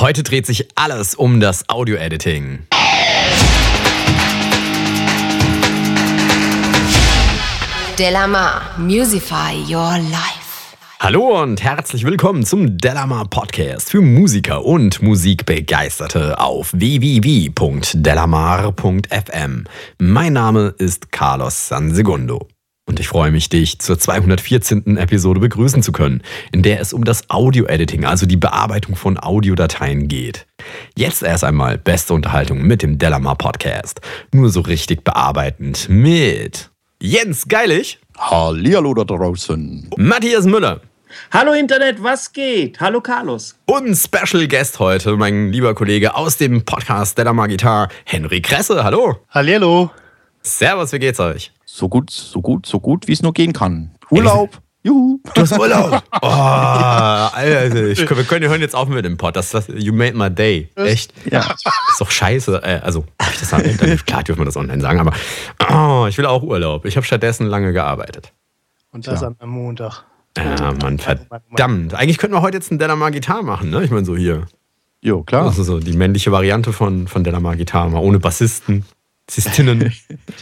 Heute dreht sich alles um das Audio-Editing. Delamar, Musify Your Life. Hallo und herzlich willkommen zum Delamar Podcast für Musiker und Musikbegeisterte auf www.delamar.fm. Mein Name ist Carlos Sansegundo. Und ich freue mich, dich zur 214. Episode begrüßen zu können, in der es um das Audio-Editing, also die Bearbeitung von Audiodateien geht. Jetzt erst einmal beste Unterhaltung mit dem Delamar Podcast. Nur so richtig bearbeitend mit Jens Geilig. Hallihallo da draußen. Matthias Müller. Hallo Internet, was geht? Hallo Carlos. Und Special Guest heute, mein lieber Kollege aus dem Podcast Delamar Gitar, Henry Kresse. Hallo. Hallihallo. Servus, wie geht's euch? So gut, so gut, so gut, wie es nur gehen kann. Urlaub. Juhu. Du hast Urlaub. Oh, Alter, ich, wir können hören jetzt auf mit dem Pod. Das, das, you made my day. Echt? Ja. Ist doch scheiße. Äh, Also, ich das? Klar dürfen wir das online sagen, aber oh, ich will auch Urlaub. Ich habe stattdessen lange gearbeitet. Und das an einem Montag. Ja, Mann, verdammt. Eigentlich könnten wir heute jetzt einen Delamar Gitar machen, ne? Ich meine, so hier. Jo, klar. Das ist so die männliche Variante von, von Delamar Gitar, mal ohne Bassisten. Bassistinnen.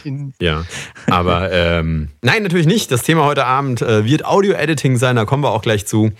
Tin- Ja, aber ähm, nein, natürlich nicht. Das Thema heute Abend äh, wird Audio-Editing sein, da kommen wir auch gleich zu.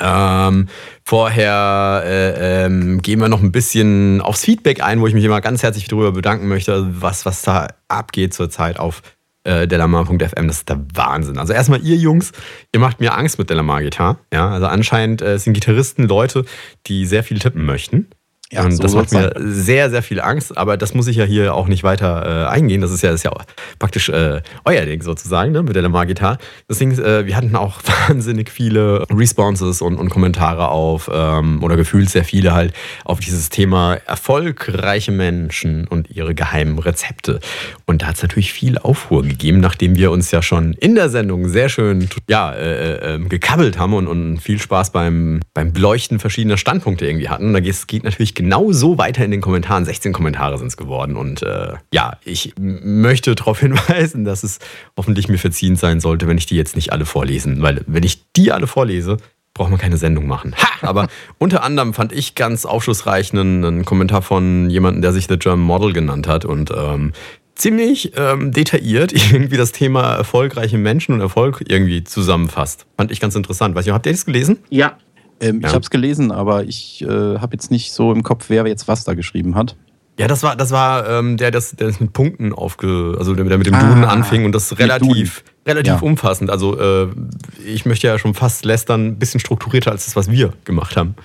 Ähm, vorher äh, ähm, gehen wir noch ein bisschen aufs Feedback ein, wo ich mich immer ganz herzlich darüber bedanken möchte, was, was da abgeht zurzeit auf äh, delamar.fm. Das ist der Wahnsinn. Also erstmal ihr Jungs, ihr macht mir Angst mit Delamar Gitar. Ja, also anscheinend äh, sind Gitarristen Leute, die sehr viel tippen möchten. Ja, und so das macht mir sehr, sehr viel Angst, aber das muss ich ja hier auch nicht weiter äh, eingehen. Das ist ja, das ist ja praktisch äh, euer Ding sozusagen, ne, mit der Lamar Gitar. Deswegen, äh, wir hatten auch wahnsinnig viele Responses und, und Kommentare auf, ähm, oder gefühlt sehr viele halt, auf dieses Thema erfolgreiche Menschen und ihre geheimen Rezepte. Und da hat es natürlich viel Aufruhr gegeben, nachdem wir uns ja schon in der Sendung sehr schön ja, äh, äh, gekabbelt haben und, und viel Spaß beim, beim Beleuchten verschiedener Standpunkte irgendwie hatten. Und da geht es geht natürlich genauso weiter in den Kommentaren. 16 Kommentare sind es geworden. Und äh, ja, ich möchte darauf hinweisen, dass es hoffentlich mir verziehen sein sollte, wenn ich die jetzt nicht alle vorlesen. Weil wenn ich die alle vorlese, braucht man keine Sendung machen. Ha! Aber unter anderem fand ich ganz aufschlussreich einen, einen Kommentar von jemandem, der sich The German Model genannt hat und ähm, ziemlich ähm, detailliert irgendwie das Thema erfolgreiche Menschen und Erfolg irgendwie zusammenfasst. Fand ich ganz interessant. Weiß ich, habt ihr das gelesen? Ja, Ähm, Ja. Ich habe es gelesen, aber ich äh, habe jetzt nicht so im Kopf, wer jetzt was da geschrieben hat. Ja, das war, das war ähm, der, das, der das mit Punkten aufge, also der, der mit dem Ah, Duden anfing und das relativ, relativ Ja. umfassend. Also äh, ich möchte ja schon fast lästern, ein bisschen strukturierter als das, was wir gemacht haben.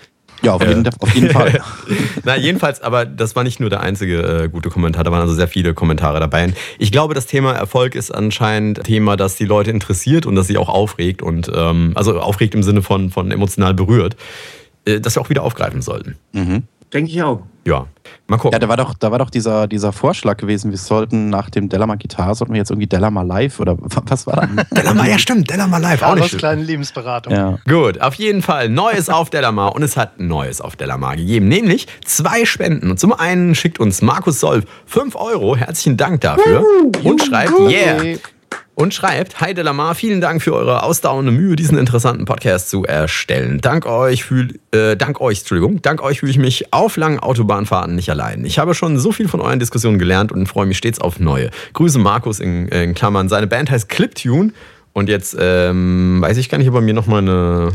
Ja, auf, Äh. jeden, auf jeden Fall. Na, jedenfalls, aber das war nicht nur der einzige äh, gute Kommentar, da waren also sehr viele Kommentare dabei. Und Ich glaube, das Thema Erfolg ist anscheinend ein Thema, das die Leute interessiert und das sie auch aufregt und ähm, also aufregt im Sinne von, von emotional berührt, äh, das wir auch wieder aufgreifen sollten. mhm. denke ich auch. Ja, mal gucken. Ja, da war doch, da war doch dieser, dieser Vorschlag gewesen, wir sollten nach dem Delamar Gitar, sollten wir jetzt irgendwie Delamar Live oder wa- was war das? Delamar, ja stimmt, Delamar live, auch nicht kleine Lebensberatung. ja. Gut, auf jeden Fall Neues auf Delamar und es hat Neues auf Delamar gegeben, nämlich zwei Spenden. Und zum einen schickt uns Markus Solf 5 Euro, herzlichen Dank dafür und schreibt, yeah, und schreibt, Hi Delamar, vielen Dank für eure ausdauernde Mühe, diesen interessanten Podcast zu erstellen. Dank euch, fühl, äh, dank euch, Entschuldigung, dank euch fühle ich mich auf langen Autobahnfahrten nicht allein. Ich habe schon so viel von euren Diskussionen gelernt und freue mich stets auf neue. Grüße Markus in, in Klammern. Seine Band heißt Cliptune und jetzt ähm, weiß ich gar nicht, ob er mir nochmal eine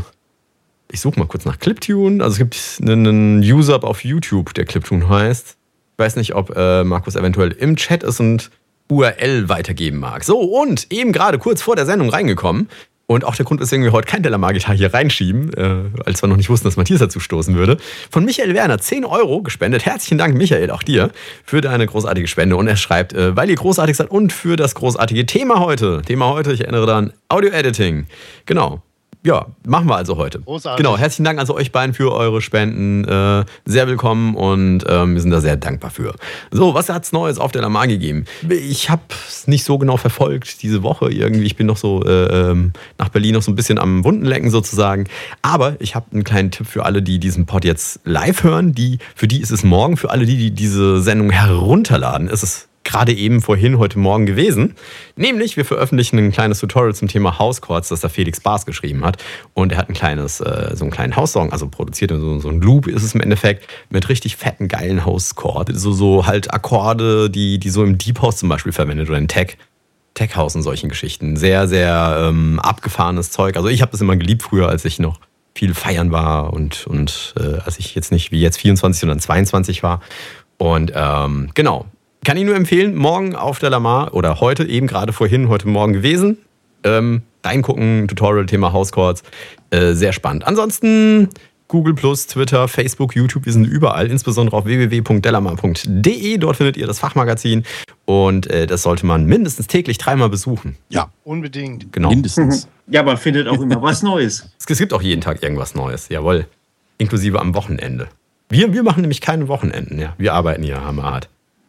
ich suche mal kurz nach Cliptune. Also es gibt einen User auf YouTube, der Cliptune heißt. Ich weiß nicht, ob äh, Markus eventuell im Chat ist und URL weitergeben mag. So, und eben gerade kurz vor der Sendung reingekommen. Und auch der Grund ist irgendwie heute kein Delamar-Gitar hier reinschieben, äh, als wir noch nicht wussten, dass Matthias dazu stoßen würde. Von Michael Werner 10 Euro gespendet. Herzlichen Dank, Michael, auch dir, für deine großartige Spende. Und er schreibt, äh, weil ihr großartig seid und für das großartige Thema heute. Thema heute, ich erinnere daran, Audio-Editing. Genau. Ja, machen wir also heute. Großartig. Genau, herzlichen Dank also euch beiden für eure Spenden. Äh, sehr willkommen und ähm, wir sind da sehr dankbar für. So, was hat's Neues auf der Lamar gegeben? Ich habe es nicht so genau verfolgt diese Woche irgendwie. Ich bin noch so äh, ähm, nach Berlin noch so ein bisschen am Wundenlecken sozusagen. Aber ich habe einen kleinen Tipp für alle, die diesen Pod jetzt live hören. Die, für die ist es morgen. Für alle, die, die diese Sendung herunterladen, ist es gerade eben vorhin, heute Morgen gewesen. Nämlich, wir veröffentlichen ein kleines Tutorial zum Thema Housecourts, das der Felix Bars geschrieben hat. Und er hat ein kleines, äh, so einen kleinen House-Song, also produziert so, so ein Loop ist es im Endeffekt, mit richtig fetten, geilen House-Chord. So, so halt Akkorde, die, die so im Deep House zum Beispiel verwendet oder in Tech. Tech House und solchen Geschichten. Sehr, sehr ähm, abgefahrenes Zeug. Also ich habe das immer geliebt früher, als ich noch viel feiern war und, und äh, als ich jetzt nicht wie jetzt 24, sondern 22 war. Und ähm, genau, kann ich nur empfehlen, morgen auf der Lamar oder heute eben gerade vorhin, heute Morgen gewesen. Ähm, reingucken, Tutorial, Thema Housecourts. Äh, sehr spannend. Ansonsten Google Twitter, Facebook, YouTube, wir sind überall, insbesondere auf www.delamar.de. Dort findet ihr das Fachmagazin und äh, das sollte man mindestens täglich dreimal besuchen. Ja, Unbedingt. Genau. mindestens. Ja, man findet auch immer was Neues. Es gibt auch jeden Tag irgendwas Neues, jawohl. Inklusive am Wochenende. Wir, wir machen nämlich keine Wochenenden, ja. Wir arbeiten hier hammerhart.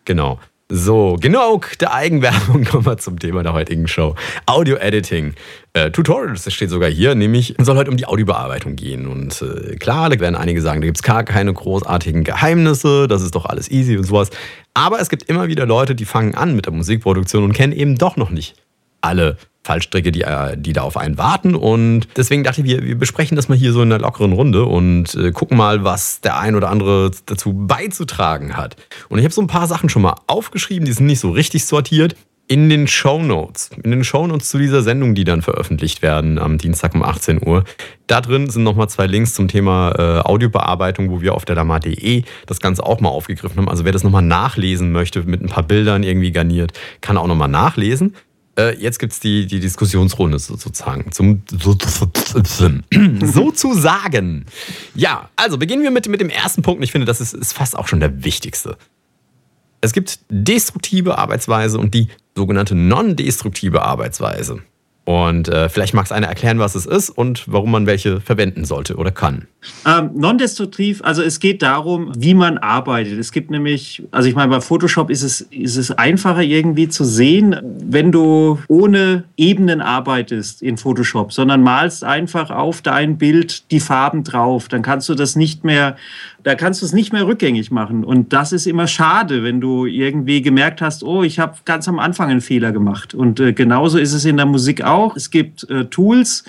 Genau. So, genau der Eigenwerbung kommen wir zum Thema der heutigen Show. Audio-Editing. Äh, Tutorials, das steht sogar hier, nämlich soll heute um die Audiobearbeitung gehen. Und äh, klar, da werden einige sagen, da gibt es gar keine großartigen Geheimnisse, das ist doch alles easy und sowas. Aber es gibt immer wieder Leute, die fangen an mit der Musikproduktion und kennen eben doch noch nicht alle Fallstricke, die, äh, die da auf einen warten. Und deswegen dachte ich, wir, wir besprechen das mal hier so in einer lockeren Runde und äh, gucken mal, was der ein oder andere dazu beizutragen hat. Und ich habe so ein paar Sachen schon mal aufgeschrieben, die sind nicht so richtig sortiert. In den Show Notes, in den Show Notes zu dieser Sendung, die dann veröffentlicht werden am Dienstag um 18 Uhr, da drin sind nochmal zwei Links zum Thema äh, Audiobearbeitung, wo wir auf der Lama.de das Ganze auch mal aufgegriffen haben. Also wer das nochmal nachlesen möchte, mit ein paar Bildern irgendwie garniert, kann auch nochmal nachlesen. Äh, jetzt gibt es die, die Diskussionsrunde sozusagen. Zum, so, sozusagen. Ja, also beginnen wir mit, mit dem ersten Punkt. Ich finde, das ist, ist fast auch schon der wichtigste. Es gibt destruktive Arbeitsweise und die sogenannte non-destruktive Arbeitsweise. Und äh, vielleicht magst du einer erklären, was es ist und warum man welche verwenden sollte oder kann. Ähm, Non-destruktiv, also es geht darum, wie man arbeitet. Es gibt nämlich, also ich meine, bei Photoshop ist es, ist es einfacher irgendwie zu sehen, wenn du ohne Ebenen arbeitest in Photoshop, sondern malst einfach auf dein Bild die Farben drauf. Dann kannst du das nicht mehr, da kannst du es nicht mehr rückgängig machen. Und das ist immer schade, wenn du irgendwie gemerkt hast, oh, ich habe ganz am Anfang einen Fehler gemacht. Und äh, genauso ist es in der Musik auch. Es gibt äh, Tools,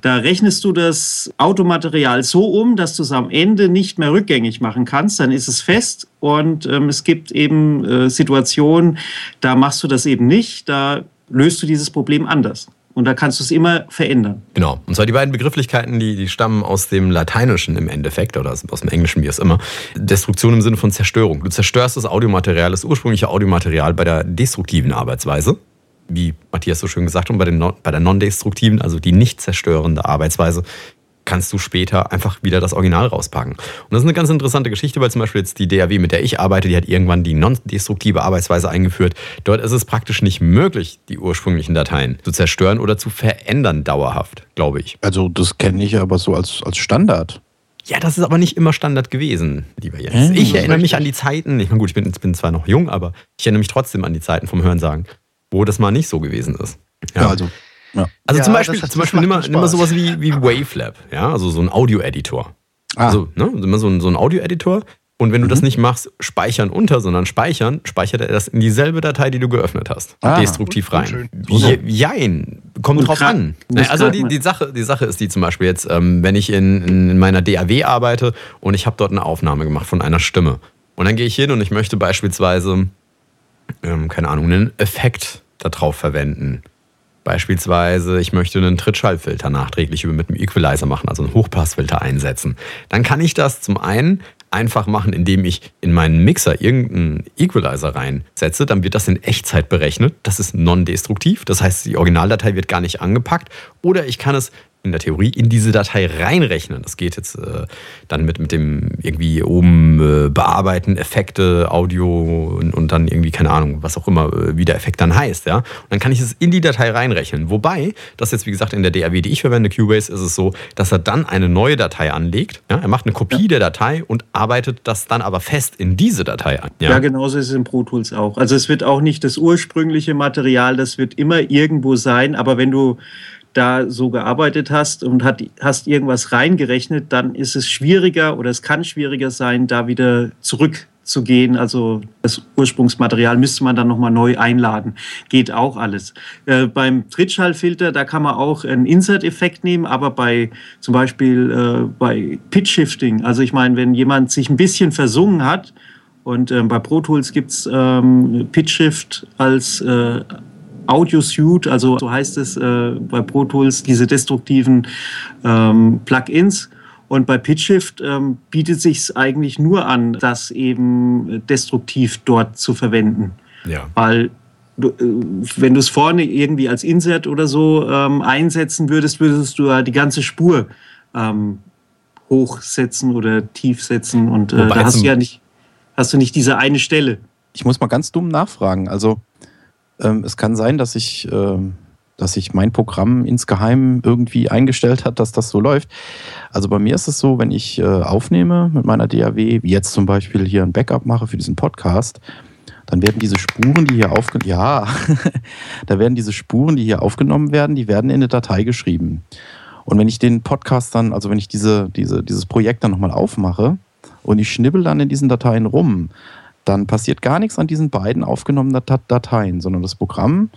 da rechnest du das Automaterial so um, dass du es am Ende nicht mehr rückgängig machen kannst. Dann ist es fest. Und ähm, es gibt eben äh, Situationen, da machst du das eben nicht. Da löst du dieses Problem anders. Und da kannst du es immer verändern. Genau. Und zwar die beiden Begrifflichkeiten, die, die stammen aus dem Lateinischen im Endeffekt oder aus, dem Englischen, wie es immer. Destruktion im Sinne von Zerstörung. Du zerstörst das Audiomaterial, das ursprüngliche Audiomaterial bei der destruktiven Arbeitsweise. Wie Matthias so schön gesagt hat, bei, den, bei der non-destruktiven, also die nicht zerstörende Arbeitsweise, kannst du später einfach wieder das Original rauspacken. Und das ist eine ganz interessante Geschichte, weil zum Beispiel jetzt die DAW, mit der ich arbeite, die hat irgendwann die non-destruktive Arbeitsweise eingeführt. Dort ist es praktisch nicht möglich, die ursprünglichen Dateien zu zerstören oder zu verändern dauerhaft, glaube ich. Also das kenne ich aber so als, als Standard. Ja, das ist aber nicht immer Standard gewesen, lieber Jens. Hm, ich erinnere mich an die Zeiten, ich meine, gut, ich bin, bin zwar noch jung, aber ich erinnere mich trotzdem an die Zeiten vom Hörensagen, wo das mal nicht so gewesen ist. Ja, also Also Ja, zum Beispiel, zum Beispiel nimm mal, nimm mal sowas wie, wie Wavelab, ja, also so ein Audio-Editor. ah, Also, ne, immer so ein, so ein Audio-Editor. Und wenn du das nicht machst, speichern unter, sondern speichern, speichert er das in dieselbe Datei, die du geöffnet hast. Ah, destruktiv rein. Je- Jein, kommt Und drauf an. Ne, Also die, die, Sache, die Sache ist die zum Beispiel jetzt, ähm, wenn ich in, in meiner DAW arbeite und ich habe dort eine Aufnahme gemacht von einer Stimme. Und dann gehe ich hin und ich möchte beispielsweise, ähm, keine Ahnung, einen Effekt darauf verwenden. Beispielsweise, ich möchte einen Trittschallfilter nachträglich mit einem Equalizer machen, also einen Hochpassfilter einsetzen. Dann kann ich das zum einen einfach machen, indem ich in meinen Mixer irgendeinen Equalizer reinsetze. Dann wird das in Echtzeit berechnet. Das ist non-destruktiv. Das heißt, die Originaldatei wird gar nicht angepackt. Oder ich kann es in der Theorie in diese Datei reinrechnen. Das geht jetzt äh, dann mit, mit dem irgendwie oben äh, bearbeiten, Effekte, Audio und, und dann irgendwie, keine Ahnung, was auch immer, äh, wie der Effekt dann heißt. Ja? Und dann kann ich es in die Datei reinrechnen. Wobei, das jetzt wie gesagt in der DAW, die ich verwende, Cubase, ist es so, dass er dann eine neue Datei anlegt. Ja? Er macht eine Kopie der Datei und arbeitet das dann aber fest in diese Datei an. Ja. genauso ist es in Pro Tools auch. Also es wird auch nicht das ursprüngliche Material, das wird immer irgendwo sein, aber wenn du da so gearbeitet hast und hat, hast irgendwas reingerechnet, dann ist es schwieriger oder es kann schwieriger sein, da wieder zurück zu gehen. Also das Ursprungsmaterial müsste man dann nochmal neu einladen. Geht auch alles. Äh, beim Trittschallfilter, da kann man auch einen Insert-Effekt nehmen, aber bei zum Beispiel äh, bei Pitch-Shifting, also ich meine, wenn jemand sich ein bisschen versungen hat und äh, bei Pro Tools gibt es ähm, Pitch-Shift als äh, Audio Suite, also so heißt es äh, bei Pro Tools, diese destruktiven ähm, Plugins. Und bei PitchShift ähm, bietet sich es eigentlich nur an, das eben destruktiv dort zu verwenden. Ja. Weil du, äh, wenn du es vorne irgendwie als Insert oder so ähm, einsetzen würdest, würdest du ja die ganze Spur ähm, hochsetzen oder tiefsetzen und äh, da hast du ja nicht, hast du nicht diese eine Stelle. Ich muss mal ganz dumm nachfragen. Also ähm, es kann sein, dass ich, ähm, dass sich mein Programm insgeheim irgendwie eingestellt hat, dass das so läuft. Also bei mir ist es so, wenn ich äh, aufnehme mit meiner DAW, wie jetzt zum Beispiel hier ein Backup mache für diesen Podcast, dann werden diese Spuren, die hier aufgenommen, ja, da werden diese Spuren, die hier aufgenommen werden, die werden in eine Datei geschrieben. Und wenn ich den Podcast dann, also wenn ich diese, diese, dieses Projekt dann nochmal aufmache und ich schnibbel dann in diesen Dateien rum, dann passiert gar nichts an diesen beiden aufgenommenen Dat- Dateien, sondern das Programm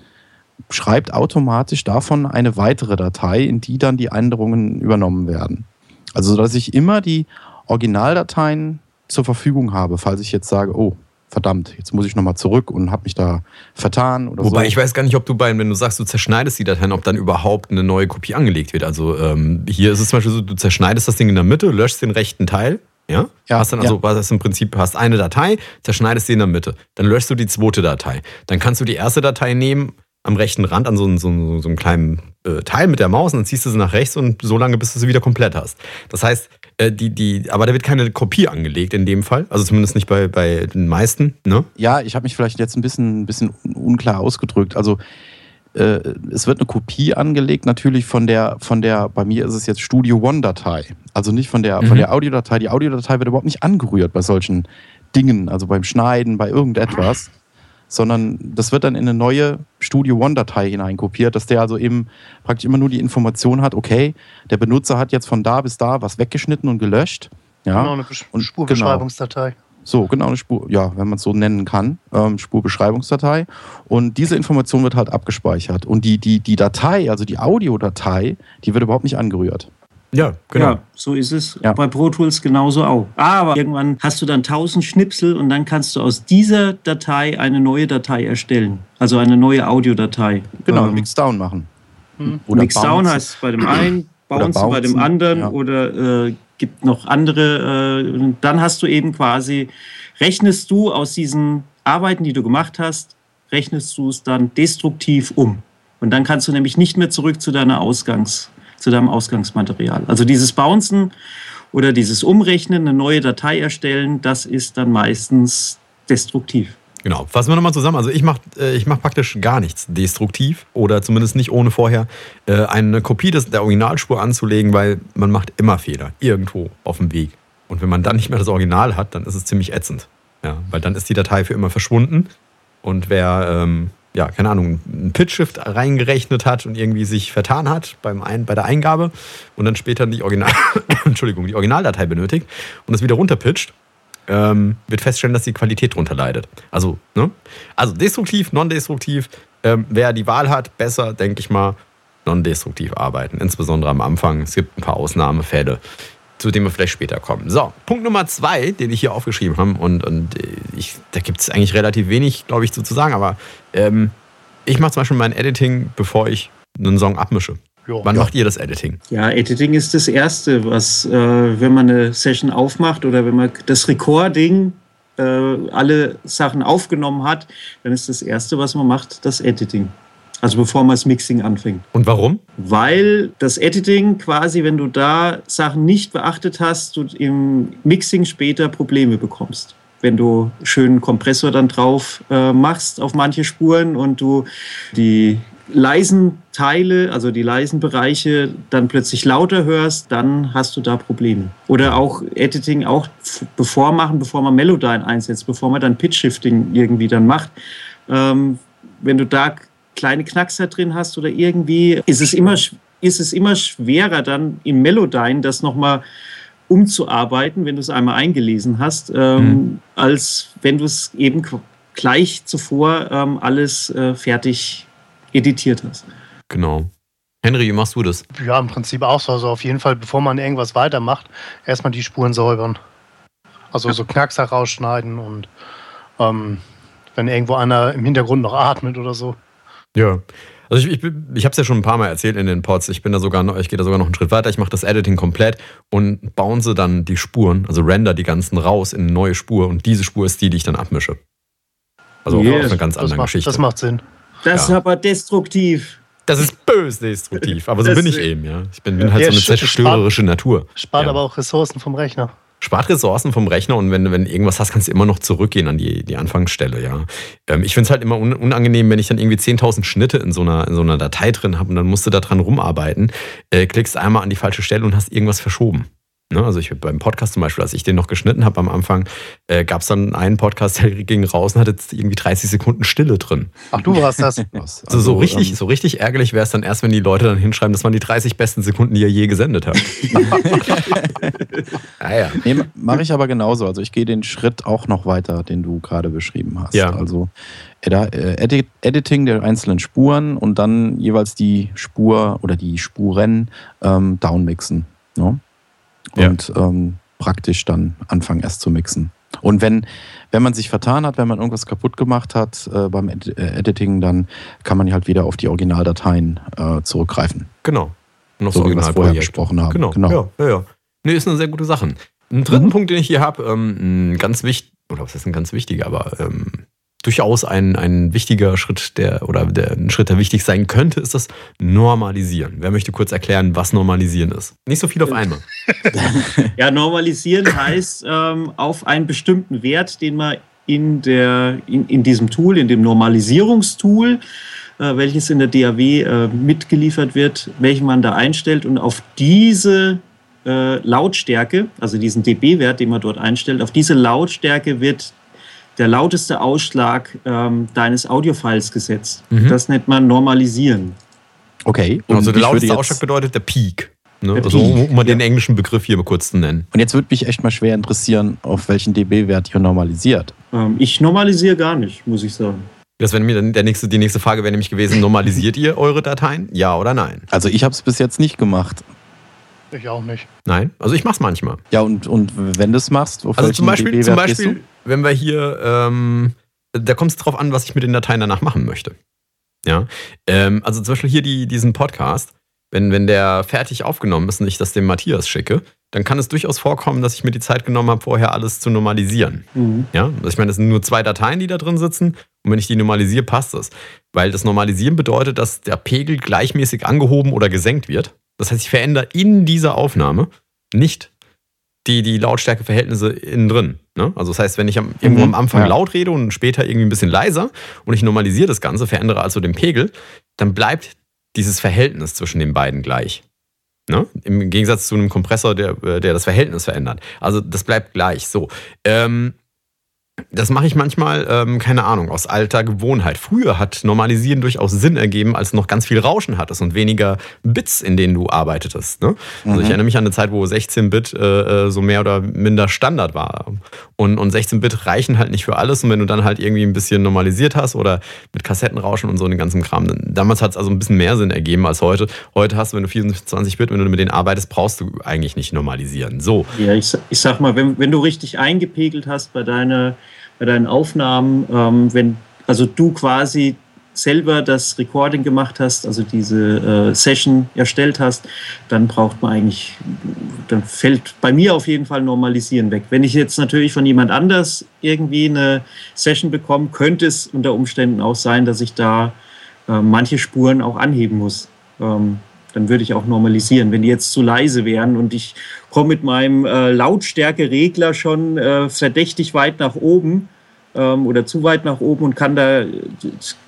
schreibt automatisch davon eine weitere Datei, in die dann die Änderungen übernommen werden. Also dass ich immer die Originaldateien zur Verfügung habe, falls ich jetzt sage, oh, verdammt, jetzt muss ich nochmal zurück und habe mich da vertan oder Wobei so. ich weiß gar nicht, ob du bei, wenn du sagst, du zerschneidest die Dateien, ob dann überhaupt eine neue Kopie angelegt wird. Also ähm, hier ist es zum Beispiel so, du zerschneidest das Ding in der Mitte, löschst den rechten Teil. Ja? Ja, hast dann ja. also, was ist im Prinzip, hast eine Datei, zerschneidest die in der Mitte. Dann löschst du die zweite Datei. Dann kannst du die erste Datei nehmen, am rechten Rand an so, einen- so, einen- so einem kleinen äh, Teil mit der Maus und dann ziehst du sie nach rechts und so lange, bis du sie wieder komplett hast. Das heißt, äh, die, die, aber da wird keine Kopie angelegt in dem Fall. Also zumindest nicht bei, bei den meisten. Ne? Ja, ich habe mich vielleicht jetzt ein bisschen, ein bisschen unklar ausgedrückt. Also äh, es wird eine Kopie angelegt, natürlich von der, von der, bei mir ist es jetzt Studio One-Datei. Also nicht von der, Mhm. von der Audiodatei. Die Audiodatei wird überhaupt nicht angerührt bei solchen Dingen, also beim Schneiden, bei irgendetwas. Sondern das wird dann in eine neue Studio One-Datei hineinkopiert, dass der also eben praktisch immer nur die Information hat, okay, der Benutzer hat jetzt von da bis da was weggeschnitten und gelöscht. Ja. Genau, eine Besch- Und Spurbeschreibungsdatei. So, genau eine Spur, ja, wenn man es so nennen kann, ähm, Spurbeschreibungsdatei. Und diese Information wird halt abgespeichert. Und die, die, die Datei, also die Audiodatei, die wird überhaupt nicht angerührt. Ja, genau. Ja, so ist es Ja. bei Pro Tools genauso auch. Aber irgendwann hast du dann 1000 Schnipsel und dann kannst du aus dieser Datei eine neue Datei erstellen. Also eine neue Audiodatei. Genau, Ähm, Mixdown machen. Mixdown Bounce. heißt es bei dem einen, Oder Bouncen bei dem anderen ja. oder äh, gibt noch andere. Äh, und dann hast du eben quasi, rechnest du aus diesen Arbeiten, die du gemacht hast, rechnest du es dann destruktiv um. Und dann kannst du nämlich nicht mehr zurück zu deiner Ausgangs, zu deinem Ausgangsmaterial. Also dieses Bouncen oder dieses Umrechnen, eine neue Datei erstellen, das ist dann meistens destruktiv. Genau. Fassen wir nochmal zusammen. Also ich mache äh, ich mach praktisch gar nichts destruktiv oder zumindest nicht ohne vorher äh, eine Kopie des, der Originalspur anzulegen, weil man macht immer Fehler irgendwo auf dem Weg. Und wenn man dann nicht mehr das Original hat, dann ist es ziemlich ätzend. Ja, weil dann ist die Datei für immer verschwunden. Und wer, ähm, ja, keine Ahnung, ein Pitch-Shift reingerechnet hat und irgendwie sich vertan hat beim Ein bei der Eingabe und dann später die Original Entschuldigung, die Originaldatei benötigt und es wieder runterpitcht, ähm, wird feststellen, dass die Qualität drunter leidet. Also, ne? Also destruktiv, non-destruktiv. Ähm, wer die Wahl hat, besser, denke ich mal, non-destruktiv arbeiten. Insbesondere am Anfang. Es gibt ein paar Ausnahmefälle, zu denen wir vielleicht später kommen. So, Punkt Nummer zwei, den ich hier aufgeschrieben habe, und, und äh, ich, da gibt es eigentlich relativ wenig, glaube ich, zu, zu sagen, aber ähm, ich mache zum Beispiel mein Editing, bevor ich einen Song abmische. Ja. Wann macht ihr das Editing? Ja, Editing ist das Erste, was, äh, wenn man eine Session aufmacht oder wenn man das Recording, äh, alle Sachen aufgenommen hat, dann ist das Erste, was man macht, das Editing. Also bevor man das Mixing anfängt. Und warum? Weil das Editing quasi, wenn du da Sachen nicht beachtet hast, du im Mixing später Probleme bekommst. Wenn du schönen Kompressor dann drauf äh, machst auf manche Spuren und du die leisen Teile, also die leisen Bereiche, dann plötzlich lauter hörst, dann hast du da Probleme. Oder auch Editing auch bevor machen, bevor man Melodyne einsetzt, bevor man dann Pitch-Shifting irgendwie dann macht. Ähm, wenn du da kleine Knackser drin hast oder irgendwie, ist es immer, ist es immer schwerer dann in Melodyne das nochmal umzuarbeiten, wenn du es einmal eingelesen hast, ähm, Mhm. als wenn du es eben gleich zuvor ähm, alles äh, fertig editiert hast. Genau. Henry, wie machst du das? Ja, im Prinzip auch so. Also auf jeden Fall, bevor man irgendwas weitermacht, erstmal die Spuren säubern. Also so Knackser rausschneiden und ähm, wenn irgendwo einer im Hintergrund noch atmet oder so. Ja. Also ich, ich, ich habe es ja schon ein paar Mal erzählt in den Pods. Ich bin da sogar noch, ich gehe da sogar noch einen Schritt weiter. Ich mache das Editing komplett und bounce dann die Spuren, also render die ganzen raus in eine neue Spur und diese Spur ist die, die ich dann abmische. Also Yes. auf eine ganz Das andere macht, Geschichte. das macht Sinn. Das ist Ja. aber destruktiv. Das ist bös destruktiv, aber so bin ich eben, ja. Ich bin, bin halt Ja, so eine sch- zerstörerische Natur. Spart Ja. aber auch Ressourcen vom Rechner. Spart Ressourcen vom Rechner und wenn, wenn du irgendwas hast, kannst du immer noch zurückgehen an die, die Anfangsstelle, ja. Ähm, ich finde es halt immer un unangenehm, wenn ich dann irgendwie 10.000 Schnitte in so einer, in so einer Datei drin habe und dann musst du da dran rumarbeiten, äh, klickst einmal an die falsche Stelle und hast irgendwas verschoben. Ne? Also ich beim Podcast zum Beispiel, als ich den noch geschnitten habe am Anfang, äh, gab es dann einen Podcast, der ging raus und hatte irgendwie 30 Sekunden Stille drin. Ach, du warst das. Also, so richtig, ähm, so richtig ärgerlich wäre es dann erst, wenn die Leute dann hinschreiben, das waren die 30 besten Sekunden, die ihr je gesendet habt. ah ja. Nee, mache ich aber genauso. Also ich gehe den Schritt auch noch weiter, den du gerade beschrieben hast. Ja. Also äh, Edit Editing der einzelnen Spuren und dann jeweils die Spur oder die Spuren ähm, downmixen. Ne? Ja. Und ähm, praktisch dann anfangen erst zu mixen. Und wenn, wenn man sich vertan hat, wenn man irgendwas kaputt gemacht hat äh, beim Ed äh, Editing, dann kann man halt wieder auf die Originaldateien äh, zurückgreifen. Genau. Noch So wie wir es vorher besprochen haben. Genau. Genau. Ja, ja, ja. Nee, ist eine sehr gute Sache. Einen dritten Mhm. Punkt, den ich hier habe, ähm, ein ganz wichtig, oder was ist ein ganz wichtiger, aber ähm, durchaus ein, ein wichtiger Schritt, der, oder der, ein Schritt, der wichtig sein könnte, ist das Normalisieren. Wer möchte kurz erklären, was Normalisieren ist? Nicht so viel auf einmal. Ja, normalisieren heißt ähm, auf einen bestimmten Wert, den man in, der, in, in diesem Tool, in dem Normalisierungstool, äh, welches in der DAW äh, mitgeliefert wird, welchen man da einstellt und auf diese äh, Lautstärke, also diesen dB-Wert, den man dort einstellt, auf diese Lautstärke wird der lauteste Ausschlag ähm, deines Audiofiles gesetzt. Mhm. Das nennt man Normalisieren. Okay. Also der ich würde lauteste Ausschlag bedeutet der Peak. Ne? Der also, Peak, um mal den ja. englischen Begriff hier mal kurz zu nennen. Und jetzt würde mich echt mal schwer interessieren, auf welchen dB-Wert ihr normalisiert. Ähm, ich normalisiere gar nicht, muss ich sagen. Das wäre mir dann der nächste, die nächste Frage wäre nämlich gewesen, normalisiert ihr eure Dateien? Ja oder nein? Also ich habe es bis jetzt nicht gemacht. Ich auch nicht. Nein? Also ich mach's manchmal. Ja, und, und wenn du es machst, auf Also zum Beispiel, zum Beispiel wenn wir hier, ähm, da kommt es drauf an, was ich mit den Dateien danach machen möchte. Ja. Ähm, also zum Beispiel hier die, diesen Podcast, wenn, wenn der fertig aufgenommen ist und ich das dem Matthias schicke, dann kann es durchaus vorkommen, dass ich mir die Zeit genommen habe, vorher alles zu normalisieren. Ja, also ich meine, es sind nur zwei Dateien, die da drin sitzen. Und wenn ich die normalisiere, passt das. Weil das Normalisieren bedeutet, dass der Pegel gleichmäßig angehoben oder gesenkt wird. Das heißt, ich verändere in dieser Aufnahme nicht die, die Lautstärkeverhältnisse innen drin. Ne? Also das heißt, wenn ich am, irgendwo am Anfang ja. laut rede und später irgendwie ein bisschen leiser und ich normalisiere das Ganze, verändere also den Pegel, dann bleibt dieses Verhältnis zwischen den beiden gleich. Ne? Im Gegensatz zu einem Kompressor, der, äh, der das Verhältnis verändert. Also das bleibt gleich. So. Ähm, das mache ich manchmal, ähm, keine Ahnung, aus alter Gewohnheit. Früher hat Normalisieren durchaus Sinn ergeben, als du noch ganz viel Rauschen hattest und weniger Bits, in denen du arbeitetest. Ne? Also ich Mhm. erinnere mich an eine Zeit, wo 16-Bit äh, äh, so mehr oder minder Standard war. Und, und 16-Bit reichen halt nicht für alles. Und wenn du dann halt irgendwie ein bisschen normalisiert hast oder mit Kassettenrauschen und so den ganzen Kram, dann, damals hat es also ein bisschen mehr Sinn ergeben als heute. Heute hast du, wenn du 24-Bit, wenn du mit denen arbeitest, brauchst du eigentlich nicht normalisieren. So. Ja, ich, ich sag mal, wenn, wenn du richtig eingepegelt hast bei, deiner, bei deinen Aufnahmen, ähm, wenn also du quasi selber das Recording gemacht hast, also diese äh, Session erstellt hast, dann braucht man eigentlich, dann fällt bei mir auf jeden Fall Normalisieren weg. Wenn ich jetzt natürlich von jemand anders irgendwie eine Session bekomme, könnte es unter Umständen auch sein, dass ich da äh, manche Spuren auch anheben muss. Ähm, dann würde ich auch normalisieren. Wenn die jetzt zu leise wären und ich komme mit meinem äh, Lautstärkeregler schon äh, verdächtig weit nach oben ähm, oder zu weit nach oben und kann da,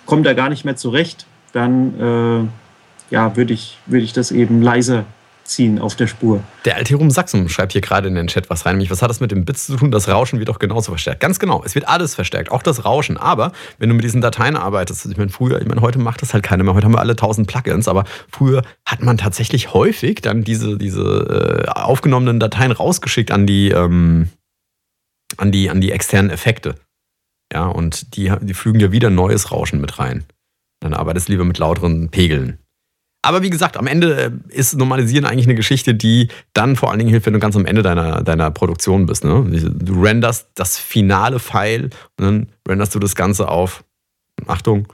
komme da gar nicht mehr zurecht, dann äh, ja, würde ich, würde ich das eben leiser ziehen auf der Spur. Der Alterum Sachsen schreibt hier gerade in den Chat was rein. Nämlich, was hat das mit dem Bits zu tun? Das Rauschen wird doch genauso verstärkt. Ganz genau. Es wird alles verstärkt, auch das Rauschen. Aber wenn du mit diesen Dateien arbeitest, ich meine, früher, ich meine, heute macht das halt keiner mehr. Heute haben wir alle tausend Plugins, aber früher hat man tatsächlich häufig dann diese, diese äh, aufgenommenen Dateien rausgeschickt an die, ähm, an die, an die externen Effekte. Ja, und die, die fügen ja wieder neues Rauschen mit rein. Dann arbeitest du lieber mit lauteren Pegeln. Aber wie gesagt, am Ende äh, ist Normalisieren eigentlich eine Geschichte, die dann vor allen Dingen hilft, wenn du ganz am Ende deiner, deiner Produktion bist. Ne? Du renderst das finale File und dann renderst du das Ganze auf, Achtung,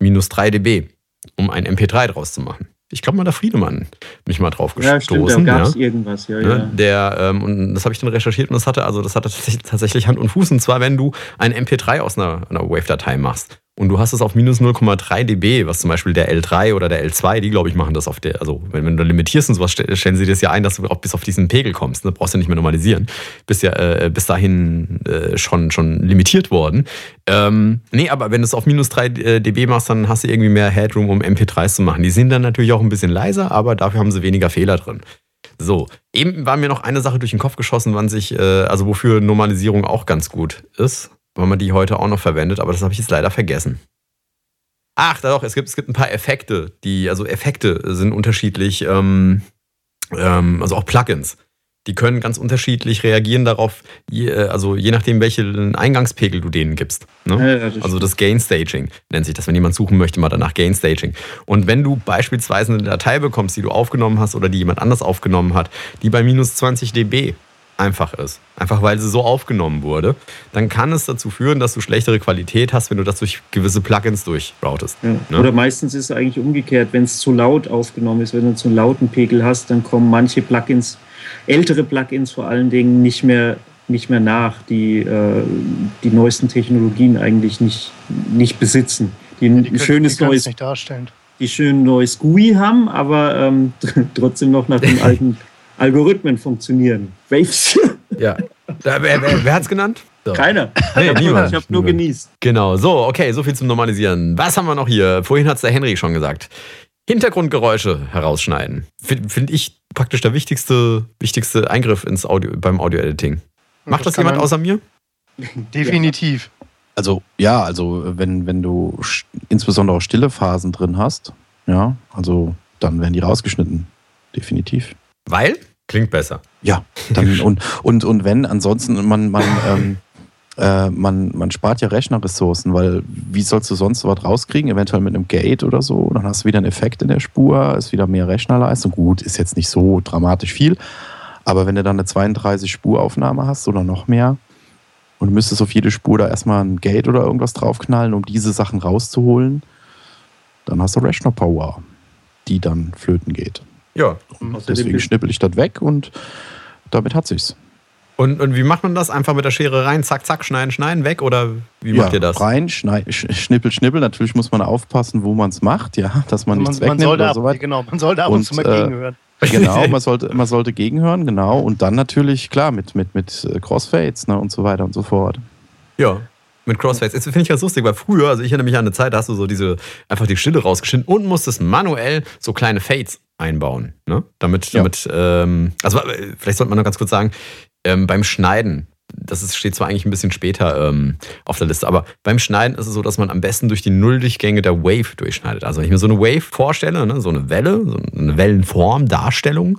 minus 3 dB, um ein MP3 draus zu machen. Ich glaube mal, der Friedemann mich mal drauf gestoßen. Ja, stimmt, da gab es ja. irgendwas, ja, ne? ja. Der, ähm, und das habe ich dann recherchiert und das hatte, also das hatte tatsächlich Hand und Fuß. Und zwar, wenn du ein MP3 aus einer, einer Wave-Datei machst und du hast es auf minus 0,3 dB, was zum Beispiel der L3 oder der L2, die glaube ich machen das auf der, also wenn, wenn du limitierst und sowas, stellen sie das ja ein, dass du auch bis auf diesen Pegel kommst. Ne? Brauchst du nicht mehr normalisieren. Bist ja äh, bis dahin äh, schon, schon limitiert worden. Ähm, nee, aber wenn du es auf minus 3 äh, dB machst, dann hast du irgendwie mehr Headroom, um MP3s zu machen. Die sind dann natürlich auch ein bisschen leiser, aber dafür haben sie weniger Fehler drin. So, eben war mir noch eine Sache durch den Kopf geschossen, wann sich, äh, also wofür Normalisierung auch ganz gut ist weil man die heute auch noch verwendet, aber das habe ich jetzt leider vergessen. Ach, da doch, es gibt, es gibt ein paar Effekte, die, also Effekte sind unterschiedlich, ähm, ähm, also auch Plugins. Die können ganz unterschiedlich reagieren darauf, je, äh, also je nachdem, welchen Eingangspegel du denen gibst. Ne? Ja, das also das Gain Staging nennt sich das, wenn jemand suchen möchte, mal danach Gain Staging. Und wenn du beispielsweise eine Datei bekommst, die du aufgenommen hast oder die jemand anders aufgenommen hat, die bei minus 20 dB einfach ist, einfach weil sie so aufgenommen wurde, dann kann es dazu führen, dass du schlechtere Qualität hast, wenn du das durch gewisse Plugins durchroutest. Ja. Ne? Oder meistens ist es eigentlich umgekehrt, wenn es zu laut aufgenommen ist, wenn du zu lauten Pegel hast, dann kommen manche Plugins, ältere Plugins vor allen Dingen, nicht mehr nicht mehr nach, die äh, die neuesten Technologien eigentlich nicht, nicht besitzen. Die, die ein schönes neues nicht darstellen. Die schön neues GUI haben, aber ähm, trotzdem noch nach dem alten Algorithmen funktionieren. Waves. Ja. wer wer, wer hat es genannt? So. Keiner. Nee, ich habe hab nur genießt. Genau, so, okay, so viel zum Normalisieren. Was haben wir noch hier? Vorhin hat es der Henry schon gesagt. Hintergrundgeräusche herausschneiden. Finde find ich praktisch der wichtigste, wichtigste Eingriff ins Audio, beim Audio-Editing. Macht das, das jemand außer mir? Definitiv. Also ja, also wenn, wenn du insbesondere stille Phasen drin hast, ja, also dann werden die rausgeschnitten. Definitiv. Weil? Klingt besser. Ja, dann, und, und, und wenn, ansonsten, man, man, ähm, äh, man, man spart ja Rechnerressourcen, weil wie sollst du sonst was rauskriegen? Eventuell mit einem Gate oder so. Dann hast du wieder einen Effekt in der Spur, ist wieder mehr Rechnerleistung. Gut, ist jetzt nicht so dramatisch viel. Aber wenn du dann eine 32-Spur-Aufnahme hast oder noch mehr und du müsstest auf jede Spur da erstmal ein Gate oder irgendwas draufknallen, um diese Sachen rauszuholen, dann hast du Rechner-Power, die dann flöten geht. Ja. Deswegen schnippel ich das weg und damit hat sich's. Und, und wie macht man das? Einfach mit der Schere rein, zack, zack, schneiden, schneiden, weg? Oder wie ja, macht ihr das? Rein, schneid, schnippel, schnippel. Natürlich muss man aufpassen, wo man es macht, ja, dass man, nichts man, wegnimmt man oder so weit. Genau, man sollte ab und, und zu mal äh, gegenhören. Genau, man sollte, man sollte gegenhören, genau. Und dann natürlich, klar, mit, mit, mit äh, Crossfades ne, und so weiter und so fort. Ja, mit Crossfades. Das finde ich ganz lustig, weil früher, also ich erinnere mich an eine Zeit, da hast du so diese, einfach die Stille rausgeschnitten und musstest manuell so kleine Fades einbauen. Ne? Damit, ja. damit ähm, also vielleicht sollte man noch ganz kurz sagen, ähm, beim Schneiden, das ist, steht zwar eigentlich ein bisschen später ähm, auf der Liste, aber beim Schneiden ist es so, dass man am besten durch die Nulldurchgänge der Wave durchschneidet. Also wenn ich mir so eine Wave vorstelle, ne, so eine Welle, so eine Wellenform, Darstellung,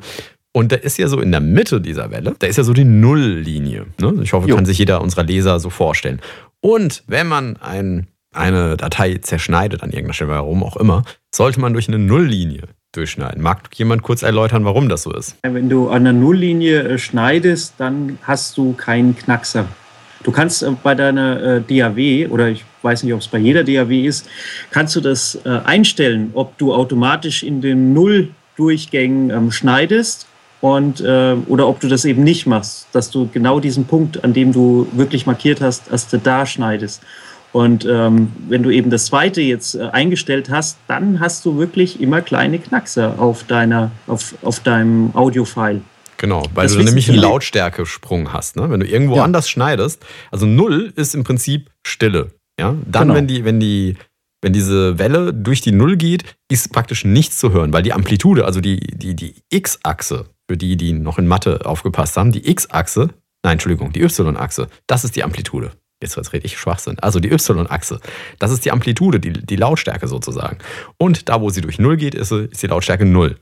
und da ist ja so in der Mitte dieser Welle, da ist ja so die Nulllinie. Ne? Ich hoffe, jo. kann sich jeder unserer Leser so vorstellen. Und wenn man ein, eine Datei zerschneidet an irgendeiner Stelle, warum auch immer, sollte man durch eine Nulllinie durchschneiden. Mag jemand kurz erläutern, warum das so ist? Wenn du an der Nulllinie äh, schneidest, dann hast du keinen Knackser. Du kannst äh, bei deiner äh, DAW oder ich weiß nicht, ob es bei jeder DAW ist, kannst du das einstellen, ob du automatisch in den Nulldurchgängen ähm, schneidest und oder ob du das eben nicht machst, dass du genau diesen Punkt, an dem du wirklich markiert hast, erst da schneidest. Und ähm, wenn du eben das zweite jetzt äh, eingestellt hast, dann hast du wirklich immer kleine Knackser auf deiner, auf, auf deinem Audio-File. Genau, weil das du nämlich einen Lautstärkesprung hast. Ne? Wenn du irgendwo ja. anders schneidest, also null ist im Prinzip Stille. Ja? Dann, genau. wenn die, wenn die wenn diese Welle durch die Null geht, ist praktisch nichts zu hören, weil die Amplitude, also die, die, die X-Achse, für die, die noch in Mathe aufgepasst haben, die X-Achse, nein, Entschuldigung, die Y-Achse, das ist die Amplitude. Jetzt wird es richtig Schwachsinn. Also die Y-Achse, das ist die Amplitude, die, die Lautstärke sozusagen. Und da, wo sie durch Null geht, ist, ist die Lautstärke Null.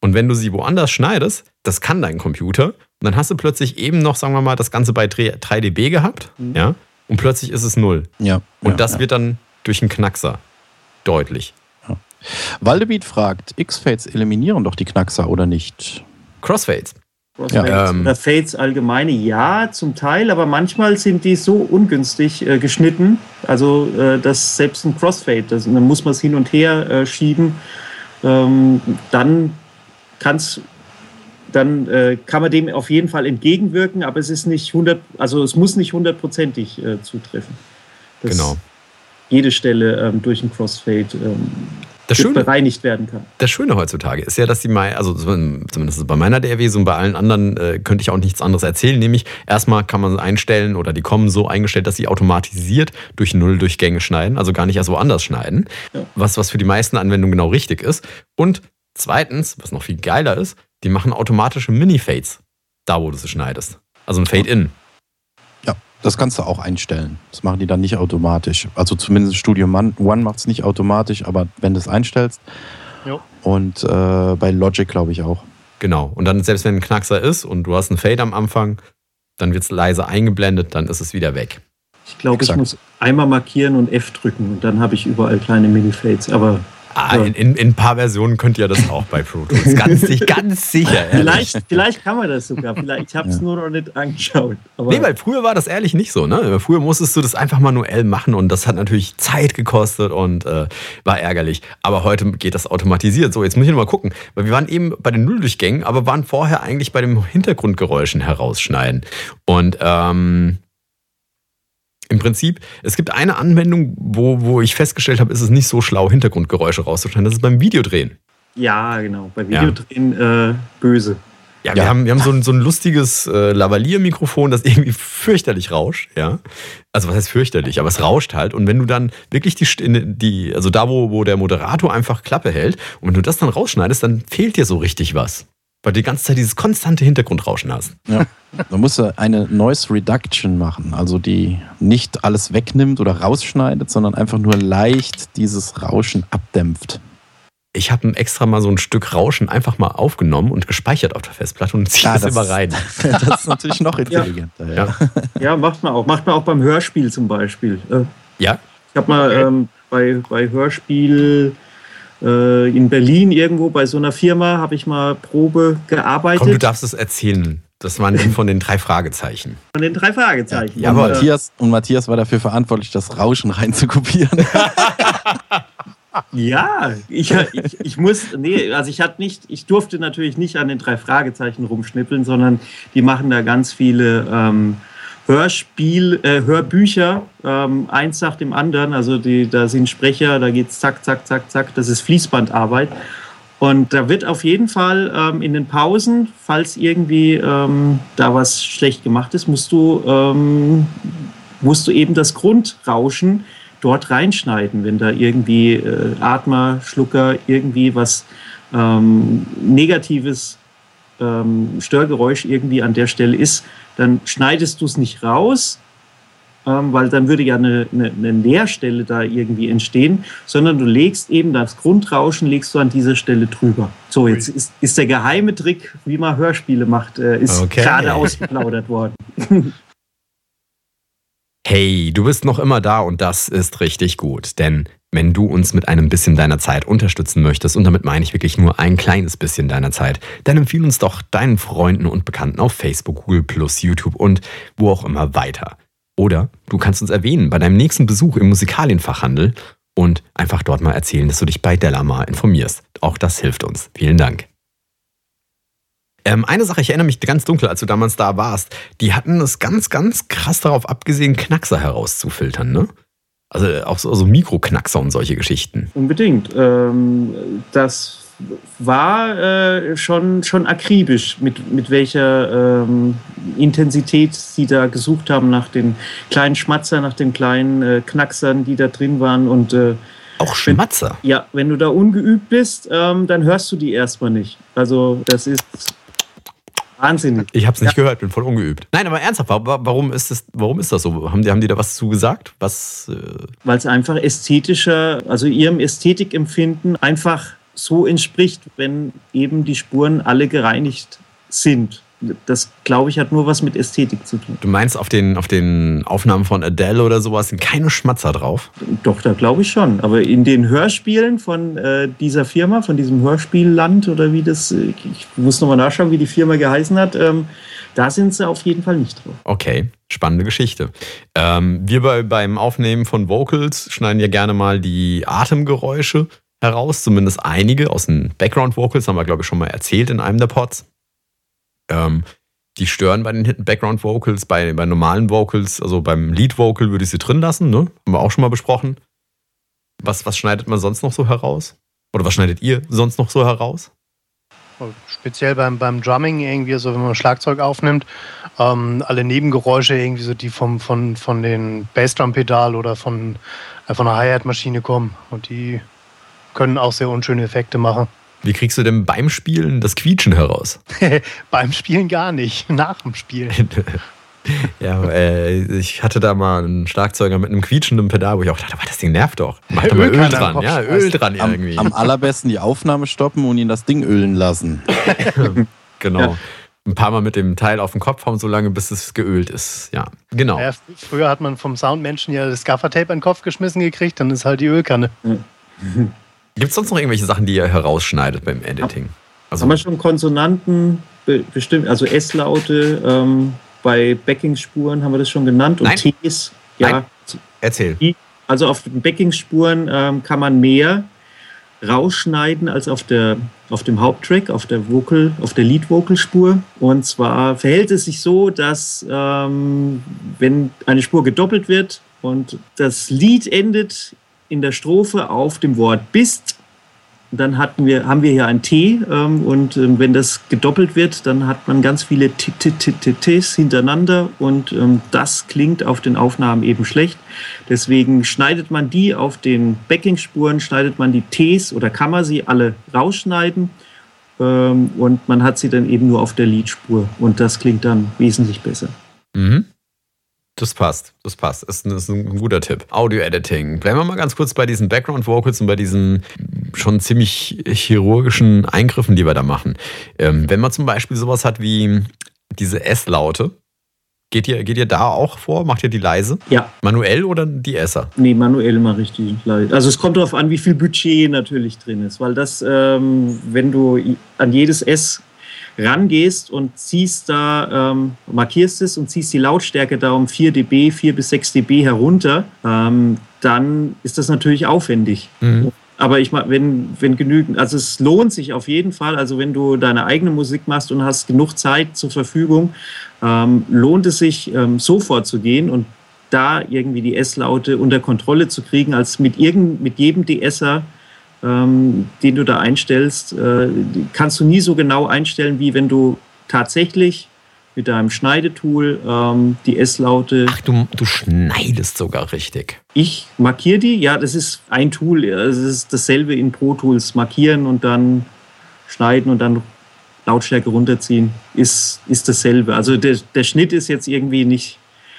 Und wenn du sie woanders schneidest, das kann dein Computer, und dann hast du plötzlich eben noch, sagen wir mal, das Ganze bei 3 dB gehabt, mhm. ja, und plötzlich ist es Null. Ja. Und ja, das ja. wird dann durch einen Knackser deutlich. Ja. Waldebeat fragt, X-Fades eliminieren doch die Knackser oder nicht? Crossfades. Crossfades ja, ähm, oder Fades allgemeine, ja, zum Teil, aber manchmal sind die so ungünstig äh, geschnitten, also äh, dass selbst ein Crossfade, das, dann muss man es hin und her äh, schieben, ähm, dann kann's, dann äh, kann man dem auf jeden Fall entgegenwirken, aber es ist nicht 100, also es muss nicht hundertprozentig äh, zutreffen. Genau. Jede Stelle ähm, durch ein Crossfade ähm, das Schöne, bereinigt werden kann. Das Schöne heutzutage ist ja, dass die also zumindest bei meiner DRW und bei allen anderen äh, könnte ich auch nichts anderes erzählen, nämlich erstmal kann man einstellen oder die kommen so eingestellt, dass sie automatisiert durch Nulldurchgänge schneiden, also gar nicht erst woanders schneiden, ja. was, was für die meisten Anwendungen genau richtig ist. Und zweitens, was noch viel geiler ist, die machen automatische Mini-Fades, da wo du sie schneidest. Also ein Fade-In. Das kannst du auch einstellen. Das machen die dann nicht automatisch. Also zumindest Studio One macht es nicht automatisch, aber wenn du es einstellst. Jo. Und äh, bei Logic glaube ich auch. Genau. Und dann, selbst wenn ein Knackser ist und du hast einen Fade am Anfang, dann wird es leise eingeblendet, dann ist es wieder weg. Ich glaube, ich muss einmal markieren und F drücken und dann habe ich überall kleine Mini-Fades. Aber Ah, in, in, in, ein paar Versionen könnt ihr das auch bei Pro Tools. Ganz, ganz sicher. Vielleicht, vielleicht kann man das sogar. Vielleicht, ich habe es ja. nur noch nicht angeschaut. Aber nee, weil früher war das ehrlich nicht so. Ne? Früher musstest du das einfach manuell machen und das hat natürlich Zeit gekostet und äh, war ärgerlich. Aber heute geht das automatisiert. So, jetzt muss ich noch mal gucken. Weil wir waren eben bei den Nulldurchgängen, aber waren vorher eigentlich bei den Hintergrundgeräuschen herausschneiden. Und ähm, im Prinzip, es gibt eine Anwendung, wo, wo ich festgestellt habe, ist es nicht so schlau, Hintergrundgeräusche rauszuschneiden. Das ist beim Videodrehen. Ja, genau. Bei Videodrehen ja. äh, böse. Ja, wir ja. haben, wir haben so ein, so ein lustiges äh, Lavalier-Mikrofon, das irgendwie fürchterlich rauscht, ja. Also was heißt fürchterlich, aber es rauscht halt. Und wenn du dann wirklich die, die also da, wo, wo der Moderator einfach Klappe hält, und wenn du das dann rausschneidest, dann fehlt dir so richtig was weil du die ganze Zeit dieses konstante Hintergrundrauschen hast. Ja. Man muss eine Noise Reduction machen, also die nicht alles wegnimmt oder rausschneidet, sondern einfach nur leicht dieses Rauschen abdämpft. Ich habe extra mal so ein Stück Rauschen einfach mal aufgenommen und gespeichert auf der Festplatte und ziehe ja, das, das immer rein. das ist natürlich noch intelligenter. Ja. Ja. ja, macht man auch. Macht man auch beim Hörspiel zum Beispiel. Äh, ja. Ich habe mal okay. ähm, bei, bei Hörspiel äh, in Berlin irgendwo bei so einer Firma habe ich mal Probe gearbeitet. Komm, du darfst es erzählen. Das waren die von den drei Fragezeichen. Von den drei Fragezeichen. Ja, und, Matthias, und Matthias war dafür verantwortlich, das Rauschen reinzukopieren. ja, ich, ich, ich muss, nee, also ich hatte nicht, ich durfte natürlich nicht an den drei Fragezeichen rumschnippeln, sondern die machen da ganz viele ähm, Hörspiel, äh, Hörbücher, ähm, eins nach dem anderen. Also die, da sind Sprecher, da geht es zack, zack, zack, zack. Das ist Fließbandarbeit. Und da wird auf jeden Fall ähm, in den Pausen, falls irgendwie ähm, da was schlecht gemacht ist, musst du, ähm, musst du eben das Grundrauschen dort reinschneiden, wenn da irgendwie äh, Atmer, Schlucker, irgendwie was ähm, Negatives, ähm, Störgeräusch irgendwie an der Stelle ist, dann schneidest du es nicht raus, ähm, weil dann würde ja eine, eine, eine, Leerstelle da irgendwie entstehen, sondern du legst eben das Grundrauschen, legst du an dieser Stelle drüber. So, jetzt ist, ist der geheime Trick, wie man Hörspiele macht, äh, ist okay. gerade ausgeplaudert worden. Hey, du bist noch immer da und das ist richtig gut, denn wenn du uns mit einem bisschen deiner Zeit unterstützen möchtest, und damit meine ich wirklich nur ein kleines bisschen deiner Zeit, dann empfiehl uns doch deinen Freunden und Bekannten auf Facebook, Google YouTube und wo auch immer weiter. Oder du kannst uns erwähnen bei deinem nächsten Besuch im Musikalienfachhandel und einfach dort mal erzählen, dass du dich bei Delamar informierst. Auch das hilft uns. Vielen Dank. Ähm, eine Sache, ich erinnere mich ganz dunkel, als du damals da warst, die hatten es ganz, ganz krass darauf abgesehen, Knackser herauszufiltern, ne? Also auch so, so Mikroknackser und solche Geschichten. Unbedingt. Ähm, das war äh, schon, schon akribisch, mit, mit welcher ähm, Intensität sie da gesucht haben nach den kleinen Schmatzer, nach den kleinen äh, Knacksern, die da drin waren. Und äh, Auch Schmatzer? Wenn, ja, wenn du da ungeübt bist, ähm, dann hörst du die erstmal nicht. Also das ist wahnsinnig. Ich habe es nicht ja. gehört, bin voll ungeübt. Nein, aber ernsthaft, warum ist das, warum ist das so? Haben die, haben die da was zu gesagt? Was? Äh Weil es einfach ästhetischer, also ihrem Ästhetikempfinden einfach so entspricht, wenn eben die Spuren alle gereinigt sind das, glaube ich, hat nur was mit Ästhetik zu tun. Du meinst, auf den, auf den Aufnahmen von Adele oder sowas sind keine Schmatzer drauf? Doch, da glaube ich schon. Aber in den Hörspielen von äh, dieser Firma, von diesem Hörspielland oder wie das, äh, ich muss nochmal nachschauen, wie die Firma geheißen hat, ähm, da sind sie auf jeden Fall nicht drauf. Okay, spannende Geschichte. Ähm, wir bei, beim Aufnehmen von Vocals schneiden ja gerne mal die Atemgeräusche heraus, zumindest einige aus den Background Vocals, haben wir, glaube ich, schon mal erzählt in einem der Pods. Ähm, die stören bei den Hidden Background Vocals, bei, bei normalen Vocals, also beim Lead Vocal würde ich sie drin lassen, ne? Haben wir auch schon mal besprochen. Was, was schneidet man sonst noch so heraus? Oder was schneidet ihr sonst noch so heraus? Speziell beim, beim Drumming irgendwie, so wenn man Schlagzeug aufnimmt, ähm, alle Nebengeräusche irgendwie so, die vom, von, von den Bassdrum-Pedal oder von, äh, von einer Hi-Hat-Maschine kommen. Und die können auch sehr unschöne Effekte machen. Wie kriegst du denn beim Spielen das Quietschen heraus? beim Spielen gar nicht, nach dem Spielen. ja, äh, ich hatte da mal einen Schlagzeuger mit einem quietschenden Pedal, wo ich auch dachte, das Ding nervt doch. Mach da mal Öl dran, ja, Öl dran irgendwie. Am, am allerbesten die Aufnahme stoppen und ihn das Ding ölen lassen. genau. Ein paar Mal mit dem Teil auf den Kopf hauen, so lange bis es geölt ist. Ja, genau. Ja, früher hat man vom Soundmenschen ja das Gaffertape in den Kopf geschmissen gekriegt, dann ist halt die Ölkanne. Gibt es sonst noch irgendwelche Sachen, die ihr herausschneidet beim Editing? Also Haben wir schon Konsonanten, bestimmt, also S-Laute, ähm, bei Backing-Spuren haben wir das schon genannt und Nein. Ts. Ja. Nein. Erzähl. Also auf den Backing-Spuren ähm, kann man mehr rausschneiden als auf, der, auf dem Haupttrack, auf der Vocal, auf der Lead-Vocal-Spur. Und zwar verhält es sich so, dass ähm, wenn eine Spur gedoppelt wird und das Lied endet in der Strophe auf dem Wort bist. Dann hatten wir, haben wir hier ein T ähm, und ähm, wenn das gedoppelt wird, dann hat man ganz viele T -T -T -T Ts hintereinander und ähm, das klingt auf den Aufnahmen eben schlecht. Deswegen schneidet man die auf den Backing-Spuren, schneidet man die Ts oder kann man sie alle rausschneiden ähm, und man hat sie dann eben nur auf der Leadspur und das klingt dann wesentlich besser. Mhm. Das passt, das passt. Das ist, ein, ist ein guter Tipp. Audio-Editing. Bleiben wir mal ganz kurz bei diesen Background-Vocals und bei diesen schon ziemlich chirurgischen Eingriffen, die wir da machen. Ähm, wenn man zum Beispiel sowas hat wie diese S-Laute, geht ihr, geht ihr da auch vor? Macht ihr die leise? Ja. Manuell oder die Esser? Nee, manuell mache ich die leise. Also es kommt darauf an, wie viel Budget natürlich drin ist, weil das, ähm, wenn du an jedes S rangehst und ziehst da, ähm, markierst es und ziehst die Lautstärke da um 4 dB, 4 bis 6 dB herunter, ähm, dann ist das natürlich aufwendig. Mhm. Aber ich meine, wenn, wenn genügend, also es lohnt sich auf jeden Fall, also wenn du deine eigene Musik machst und hast genug Zeit zur Verfügung, ähm, lohnt es sich, ähm, so vorzugehen und da irgendwie die S-Laute unter Kontrolle zu kriegen, als mit, irgend, mit jedem DSer ähm, den du da einstellst, äh, kannst du nie so genau einstellen, wie wenn du tatsächlich mit deinem Schneidetool ähm, die S-Laute. Ach, du, du schneidest sogar richtig. Ich markiere die, ja, das ist ein Tool. Es ist dasselbe in Pro Tools. Markieren und dann schneiden und dann Lautstärke runterziehen, ist, ist dasselbe. Also der, der Schnitt ist jetzt irgendwie nicht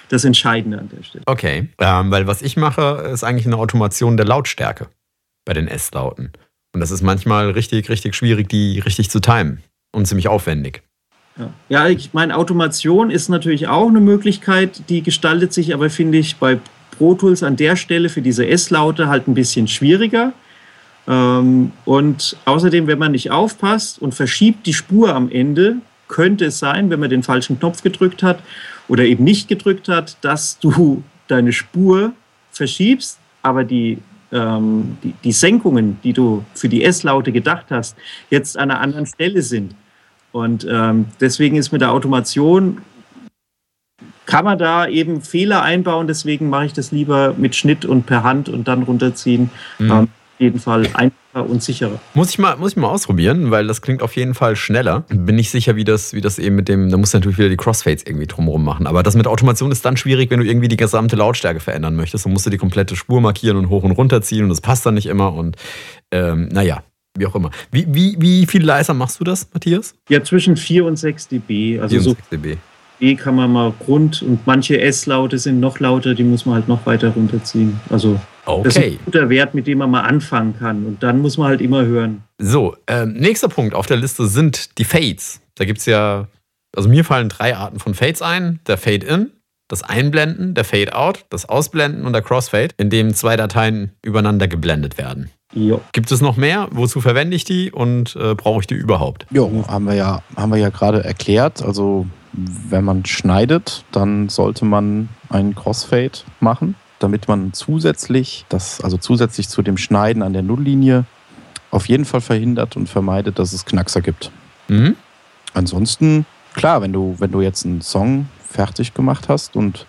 das Entscheidende an der Stelle. Okay, ähm, weil was ich mache, ist eigentlich eine Automation der Lautstärke bei den S-Lauten. Und das ist manchmal richtig, richtig schwierig, die richtig zu timen und ziemlich aufwendig. Ja, ja ich meine, Automation ist natürlich auch eine Möglichkeit, die gestaltet sich aber, finde ich, bei Pro Tools an der Stelle für diese S-Laute halt ein bisschen schwieriger. Ähm, und außerdem, wenn man nicht aufpasst und verschiebt die Spur am Ende, könnte es sein, wenn man den falschen Knopf gedrückt hat oder eben nicht gedrückt hat, dass du deine Spur verschiebst, aber die ähm, die, die Senkungen, die du für die S-Laute gedacht hast, jetzt an einer anderen Stelle sind. Und ähm, deswegen ist mit der Automation, kann man da eben Fehler einbauen, deswegen mache ich das lieber mit Schnitt und per Hand und dann runterziehen. Mhm. Ähm, jeden Fall einfacher und sicherer. Muss ich, mal, muss ich mal ausprobieren, weil das klingt auf jeden Fall schneller. Bin nicht sicher, wie das, wie das eben mit dem, da musst du natürlich wieder die Crossfades irgendwie drumherum machen. Aber das mit Automation ist dann schwierig, wenn du irgendwie die gesamte Lautstärke verändern möchtest. Dann musst du die komplette Spur markieren und hoch und runter ziehen und das passt dann nicht immer und ähm, naja, wie auch immer. Wie, wie, wie viel leiser machst du das, Matthias? Ja, zwischen 4 und 6 dB. Also 4 und so 6 dB. E kann man mal rund und manche S-Laute sind noch lauter, die muss man halt noch weiter runterziehen. Also das ist Okay. ein guter Wert, mit dem man mal anfangen kann. Und dann muss man halt immer hören. So, ähm, nächster Punkt auf der Liste sind die Fades. Da gibt es ja, also mir fallen drei Arten von Fades ein. Der Fade-In, das Einblenden, der Fade-Out, das Ausblenden und der Crossfade, in dem zwei Dateien übereinander geblendet werden. Jo. Gibt es noch mehr? Wozu verwende ich die und äh, brauche ich die überhaupt? Jo, haben wir ja, haben wir ja gerade erklärt. Also wenn man schneidet, dann sollte man einen Crossfade machen, damit man zusätzlich, das, also zusätzlich zu dem Schneiden an der Nulllinie, auf jeden Fall verhindert und vermeidet, dass es Knackser gibt. Mhm. Ansonsten, klar, wenn du, wenn du jetzt einen Song fertig gemacht hast und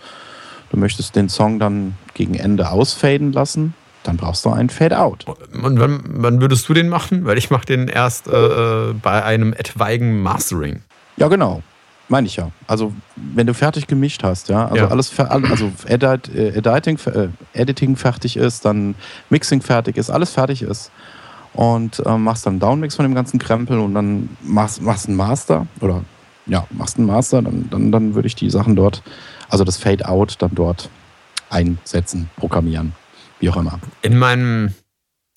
du möchtest den Song dann gegen Ende ausfaden lassen, dann brauchst du einen Fade-Out. Und wann, wann würdest du den machen? Weil ich mache den erst äh, äh, bei einem etwaigen Mastering. Ja, genau. Meine ich ja. Also, wenn du fertig gemischt hast, ja, also Ja. alles, also Edit, äh, Editing, äh, Editing fertig ist, dann Mixing fertig ist, alles fertig ist und äh, machst dann einen Downmix von dem ganzen Krempel und dann machst, machst einen Master oder ja, machst einen Master, dann, dann, dann würde ich die Sachen dort, also das Fade-Out dann dort einsetzen, programmieren, wie auch immer. In meinem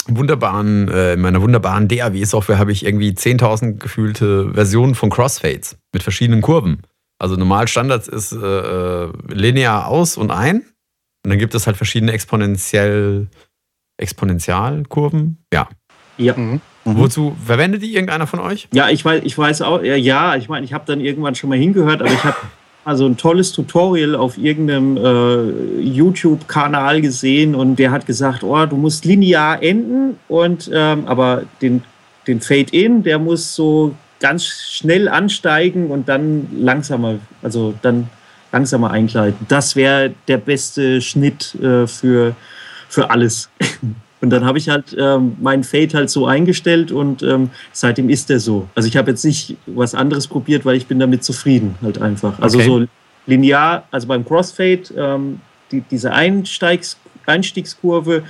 wunderbaren, äh, in meiner wunderbaren DAW-Software habe ich irgendwie 10.000 gefühlte Versionen von Crossfades mit verschiedenen Kurven. Also normal Standards ist äh, äh, linear aus und ein. Und dann gibt es halt verschiedene exponentiell Exponentialkurven. Ja. Ja. Mhm. Mhm. Wozu verwendet die irgendeiner von euch? Ja, ich weiß, ich weiß auch, ja, ja ich meine, ich habe dann irgendwann schon mal hingehört, aber ich habe also ein tolles Tutorial auf irgendeinem äh, YouTube-Kanal gesehen und der hat gesagt, oh, du musst linear enden und ähm, aber den, den Fade-In, der muss so ganz schnell ansteigen und dann langsamer, also dann langsamer eingleiten. Das wäre der beste Schnitt äh, für, für alles. Und dann habe ich halt ähm, meinen Fade halt so eingestellt und ähm, seitdem ist der so. Also ich habe jetzt nicht was anderes probiert, weil ich bin damit zufrieden halt einfach. Also Okay. so linear, also beim Crossfade, ähm, die, diese Einsteigs Einstiegskurve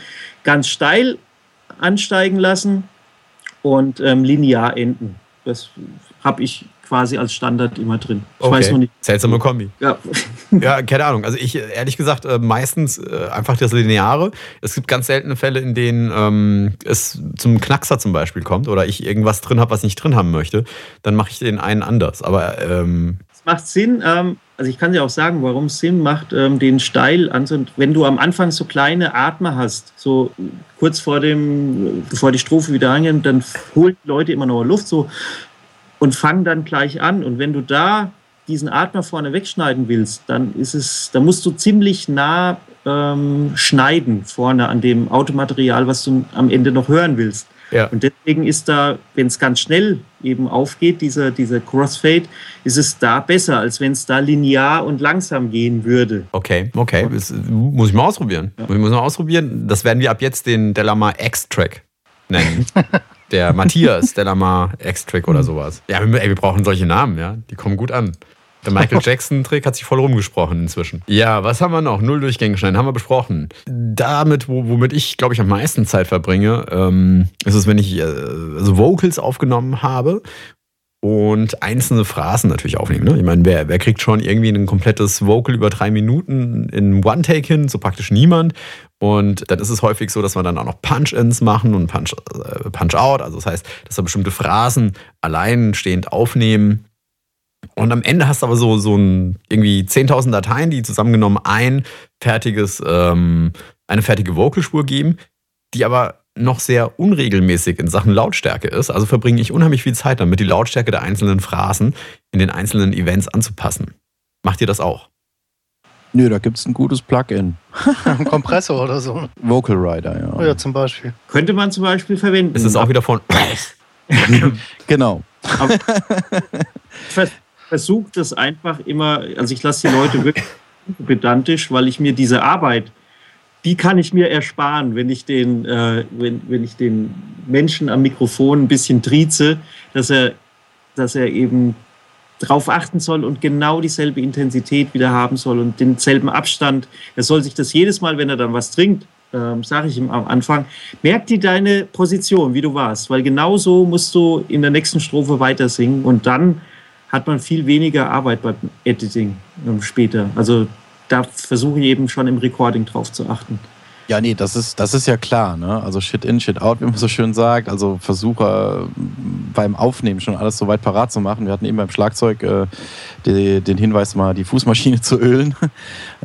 ganz steil ansteigen lassen und ähm, linear enden. Das habe ich quasi als Standard immer drin. Ich weiß noch nicht. Seltsame Kombi. Ja. Ja, keine Ahnung. Also ich, ehrlich gesagt, äh, meistens äh, einfach das Lineare. Es gibt ganz seltene Fälle, in denen ähm, es zum Knackser zum Beispiel kommt oder ich irgendwas drin habe, was ich nicht drin haben möchte. Dann mache ich den einen anders. Aber ähm, Es macht Sinn, ähm, also ich kann dir auch sagen, warum es Sinn macht, ähm, den steil anzu... Wenn du am Anfang so kleine Atmer hast, so kurz vor dem, bevor die Strophe wieder angeht, dann holen Leute immer noch Luft so und fangen dann gleich an. Und wenn du da diesen Atmer vorne wegschneiden willst, dann ist es, da musst du ziemlich nah ähm, schneiden vorne an dem Automaterial, was du am Ende noch hören willst. ja. Und deswegen ist da, wenn es ganz schnell eben aufgeht, dieser, dieser Crossfade, ist es da besser, als wenn es da linear und langsam gehen würde. Okay, okay. Das muss ich mal ausprobieren. Muss ich mal ausprobieren. Das werden wir ab jetzt den Delamar X-Track nennen. Der Matthias Delamar X-Track oder sowas. Ja, wir, ey, wir brauchen solche Namen, ja. Die kommen gut an. Der Michael Jackson-Trick hat sich voll rumgesprochen inzwischen. Ja, was haben wir noch? Null Durchgänge schneiden, haben wir besprochen. Damit, wo, womit ich, glaube ich, am meisten Zeit verbringe, ähm, ist es, wenn ich äh, also Vocals aufgenommen habe und einzelne Phrasen natürlich aufnehmen. Ne? Ich meine, wer, wer kriegt schon irgendwie ein komplettes Vocal über drei Minuten in One-Take hin? So praktisch niemand. Und dann ist es häufig so, dass wir dann auch noch Punch-Ins machen und Punch, äh, Punch-Out. Also das heißt, dass wir bestimmte Phrasen alleinstehend aufnehmen. Und am Ende hast du aber so, so ein, irgendwie 10.000 Dateien, die zusammengenommen ein fertiges, ähm, eine fertige Vocalspur geben, die aber noch sehr unregelmäßig in Sachen Lautstärke ist. Also verbringe ich unheimlich viel Zeit damit, die Lautstärke der einzelnen Phrasen in den einzelnen Events anzupassen. Macht ihr das auch? Nö, da gibt es ein gutes Plugin. Ein Kompressor oder so. Vocal Rider, ja. Oh ja, zum Beispiel. Könnte man zum Beispiel verwenden. Ist es auch wieder von. Genau. Versuche das einfach immer, also ich lasse die Leute wirklich pedantisch, weil ich mir diese Arbeit die kann ich mir ersparen, wenn ich den, äh, wenn, wenn ich den Menschen am Mikrofon ein bisschen trieze, dass er, dass er eben darauf achten soll und genau dieselbe Intensität wieder haben soll und denselben Abstand. Er soll sich das jedes Mal, wenn er dann was trinkt, ähm, sage ich ihm am Anfang, merk dir deine Position, wie du warst, weil genau so musst du in der nächsten Strophe weiter singen und dann hat man viel weniger Arbeit beim Editing ähm, später. Also da versuche ich eben schon im Recording drauf zu achten. Ja, nee, das ist, das ist ja klar. Ne? Also Shit in, Shit out, wie man so schön sagt. Also versuche beim Aufnehmen schon alles so weit parat zu machen. Wir hatten eben beim Schlagzeug äh, die, den Hinweis, mal die Fußmaschine zu ölen,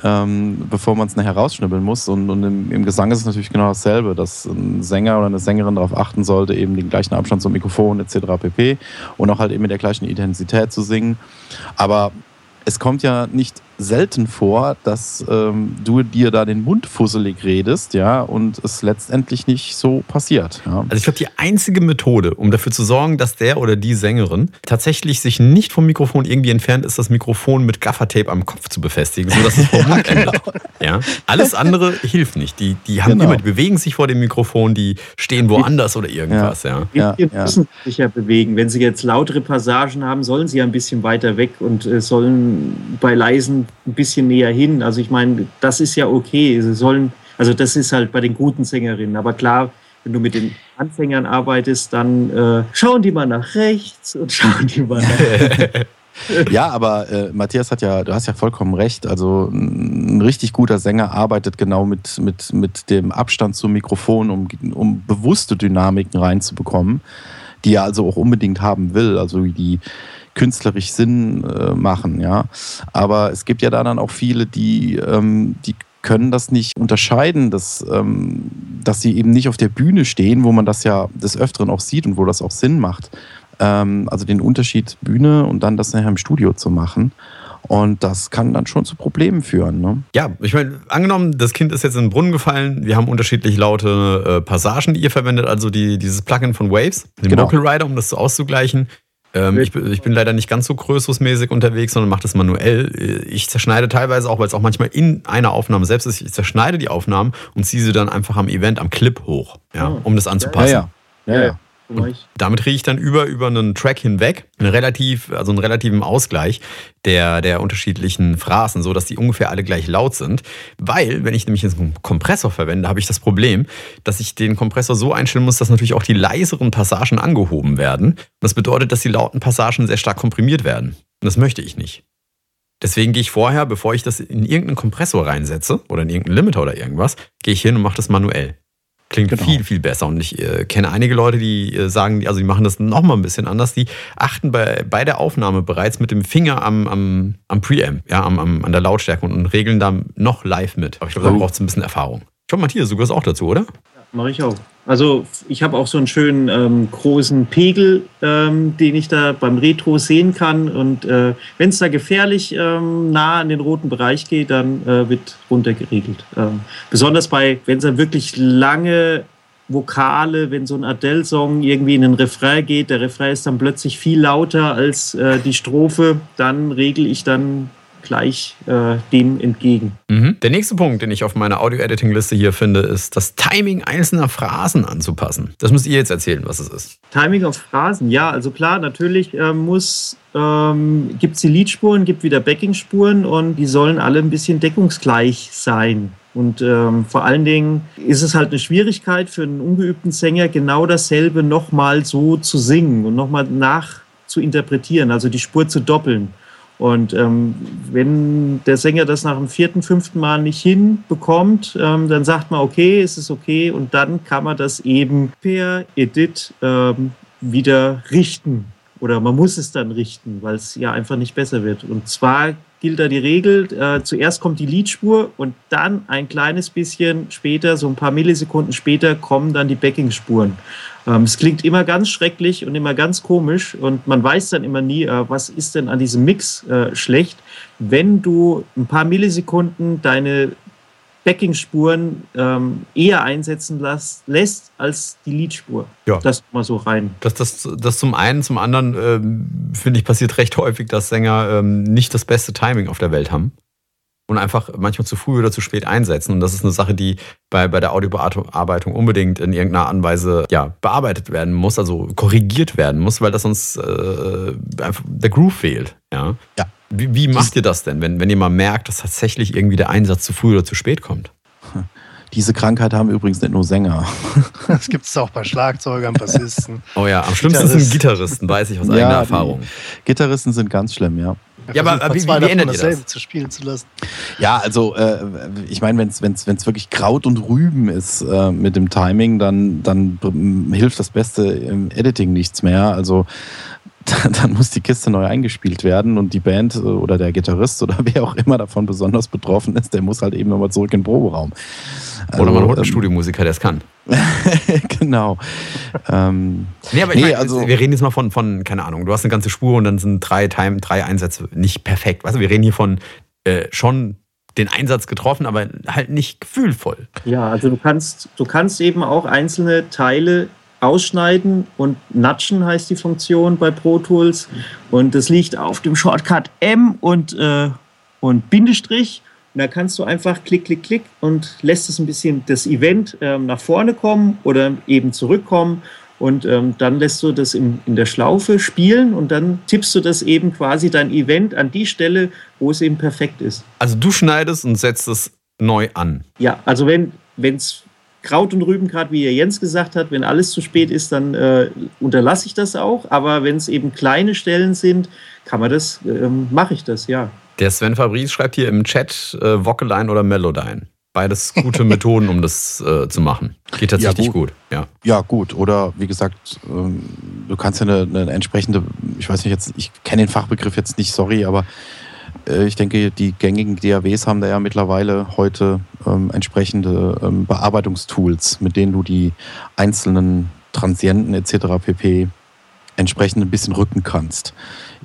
ähm, bevor man es nachher rausschnibbeln muss. Und, und im, im, Gesang ist es natürlich genau dasselbe, dass ein Sänger oder eine Sängerin darauf achten sollte, eben den gleichen Abstand zum Mikrofon etc. pp. Und auch halt eben mit der gleichen Intensität zu singen. Aber es kommt ja nicht selten vor, dass ähm, du dir da den Mund fusselig redest, ja, und es letztendlich nicht so passiert. Ja. Also ich glaube, die einzige Methode, um dafür zu sorgen, dass der oder die Sängerin tatsächlich sich nicht vom Mikrofon irgendwie entfernt, ist das Mikrofon mit Gaffertape am Kopf zu befestigen, sodass es vom Mund endet. Ja? Alles andere hilft nicht. Die, die haben genau. immer, die bewegen sich vor dem Mikrofon, die stehen woanders oder irgendwas. Ja. Ja. Die müssen sich ja bewegen. Wenn sie jetzt lautere Passagen haben, sollen sie ja ein bisschen weiter weg und äh, sollen bei leisen ein bisschen näher hin. Also ich meine, das ist ja okay. Sie sollen, also das ist halt bei den guten Sängerinnen. Aber klar, wenn du mit den Anfängern arbeitest, dann äh, schauen die mal nach rechts und schauen die mal nach ja, aber äh, Matthias hat ja, du hast ja vollkommen recht. Also ein richtig guter Sänger arbeitet genau mit, mit, mit dem Abstand zum Mikrofon, um, um bewusste Dynamiken reinzubekommen, die er also auch unbedingt haben will. Also die, künstlerisch Sinn äh, machen, ja. Aber es gibt ja da dann auch viele, die, ähm, die können das nicht unterscheiden, dass, ähm, dass sie eben nicht auf der Bühne stehen, wo man das ja des Öfteren auch sieht und wo das auch Sinn macht. Ähm, also den Unterschied Bühne und dann das nachher im Studio zu machen. Und das kann dann schon zu Problemen führen. Ne? Ja, ich meine, angenommen, das Kind ist jetzt in den Brunnen gefallen, wir haben unterschiedlich laute äh, Passagen, die ihr verwendet, also die, dieses Plugin von Waves, den genau. Vocal Rider, um das so auszugleichen. Ähm, ich, ich, bin leider nicht ganz so größungsmäßig unterwegs, sondern mache das manuell. Ich zerschneide teilweise auch, weil es auch manchmal in einer Aufnahme selbst ist, ich zerschneide die Aufnahmen und ziehe sie dann einfach am Event, am Clip hoch, ja, oh. um das anzupassen. Ja, ja. ja, ja. Und damit kriege ich dann über, über einen Track hinweg einen relativ, also einen relativen Ausgleich der, der unterschiedlichen Phrasen, so dass die ungefähr alle gleich laut sind. Weil, wenn ich nämlich einen Kompressor verwende, habe ich das Problem, dass ich den Kompressor so einstellen muss, dass natürlich auch die leiseren Passagen angehoben werden. das bedeutet, dass die lauten Passagen sehr stark komprimiert werden. Und das möchte ich nicht. Deswegen gehe ich vorher, bevor ich das in irgendeinen Kompressor reinsetze oder in irgendeinen Limiter oder irgendwas, gehe ich hin und mache das manuell. Klingt genau. viel, viel besser. Und ich äh, kenne einige Leute, die äh, sagen, also die machen das nochmal ein bisschen anders. Die achten bei, bei der Aufnahme bereits mit dem Finger am, am, am Preamp, ja, am, am, an der Lautstärke und, und regeln da noch live mit. Aber ich glaube, da oh. braucht es ein bisschen Erfahrung. Glaube, Matthias, du gehörst auch dazu, oder? Mache ich auch. Also ich habe auch so einen schönen ähm, großen Pegel, ähm, den ich da beim Retro sehen kann. Und äh, wenn es da gefährlich ähm, nah an den roten Bereich geht, dann äh, wird runtergeregelt. Ähm, besonders bei, wenn es dann wirklich lange Vokale, wenn so ein Adele-Song irgendwie in den Refrain geht, der Refrain ist dann plötzlich viel lauter als äh, die Strophe, dann regel ich dann gleich äh, dem entgegen. Mhm. Der nächste Punkt, den ich auf meiner Audio-Editing-Liste hier finde, ist das Timing einzelner Phrasen anzupassen. Das müsst ihr jetzt erzählen, was es ist. Timing auf Phrasen, ja, also klar, natürlich äh, muss ähm, gibt es die Leadspuren, gibt wieder Backing-Spuren und die sollen alle ein bisschen deckungsgleich sein. Und ähm, vor allen Dingen ist es halt eine Schwierigkeit für einen ungeübten Sänger, genau dasselbe nochmal so zu singen und nochmal nach zu interpretieren, also die Spur zu doppeln. Und ähm, wenn der Sänger das nach dem vierten, fünften Mal nicht hinbekommt, ähm, dann sagt man, okay, es ist okay. Und dann kann man das eben per Edit ähm, wieder richten. Oder man muss es dann richten, weil es ja einfach nicht besser wird. Und zwar gilt da die Regel, äh, zuerst kommt die Leadspur und dann ein kleines bisschen später, so ein paar Millisekunden später, kommen dann die Backing-Spuren. Ähm, es klingt immer ganz schrecklich und immer ganz komisch und man weiß dann immer nie, äh, was ist denn an diesem Mix äh, schlecht, wenn du ein paar Millisekunden deine Backing-Spuren ähm, eher einsetzen las, lässt als die Leadspur. Ja. Das mal so rein. Das, das, das zum einen, zum anderen ähm, finde ich passiert recht häufig, dass Sänger ähm, nicht das beste Timing auf der Welt haben. Und einfach manchmal zu früh oder zu spät einsetzen. Und das ist eine Sache, die bei, bei der Audiobearbeitung unbedingt in irgendeiner Art und Weise ja, bearbeitet werden muss, also korrigiert werden muss, weil das sonst äh, einfach der Groove fehlt. Ja. Ja. Wie, wie macht ihr das denn, wenn, wenn ihr mal merkt, dass tatsächlich irgendwie der Einsatz zu früh oder zu spät kommt? Diese Krankheit haben übrigens nicht nur Sänger. Das gibt es auch bei Schlagzeugern, Bassisten. Oh ja, am schlimmsten sind Gitarristen, weiß ich aus eigener Ja, Erfahrung. die Gitarristen sind ganz schlimm, ja. Ja, aber- wie- wie davon ändert ihr das? dasselbe zu spielen zu lassen. Ja, also äh, ich meine, wenn es wenn's, wenn's wirklich Kraut und Rüben ist äh, mit dem Timing, dann, dann hilft das Beste im Editing nichts mehr. Also dann, muss die Kiste neu eingespielt werden und die Band äh, oder der Gitarrist oder wer auch immer davon besonders betroffen ist, der muss halt eben nochmal zurück in den Proberaum. Oder man holt einen ähm, Studiomusiker, der es kann. genau. ähm, Nee, aber ich Nee, meine, also- wir reden jetzt mal von, von, keine Ahnung, du hast eine ganze Spur und dann sind drei, Time, drei Einsätze nicht perfekt. Du, wir reden hier von äh, schon den Einsatz getroffen, aber halt nicht gefühlvoll. Ja, also du kannst, du kannst eben auch einzelne Teile ausschneiden und natschen heißt die Funktion bei Pro Tools. Und das liegt auf dem Shortcut M und, äh, und Bindestrich. Und da kannst du einfach klick, klick, klick und lässt es ein bisschen das Event ähm, nach vorne kommen oder eben zurückkommen. Und ähm, dann lässt du das in, in der Schlaufe spielen und dann tippst du das eben quasi dein Event an die Stelle, wo es eben perfekt ist. Also du schneidest und setzt es neu an. Ja, also wenn es Kraut und Rüben, gerade wie ihr Jens gesagt hat, wenn alles zu spät ist, dann äh, unterlasse ich das auch. Aber wenn es eben kleine Stellen sind, kann man das, ähm, mache ich das, ja. Der Sven Fabrice schreibt hier im Chat äh, Vocalline oder Melodyne. Beides gute Methoden, um das äh, zu machen. Geht tatsächlich Ja, gut. gut. Ja. Ja, gut. Oder wie gesagt, ähm, du kannst ja eine, eine entsprechende, ich weiß nicht jetzt, ich kenne den Fachbegriff jetzt nicht, sorry, aber äh, ich denke, die gängigen DAWs haben da ja mittlerweile heute ähm, entsprechende ähm, Bearbeitungstools, mit denen du die einzelnen Transienten etc. pp. entsprechend ein bisschen rücken kannst.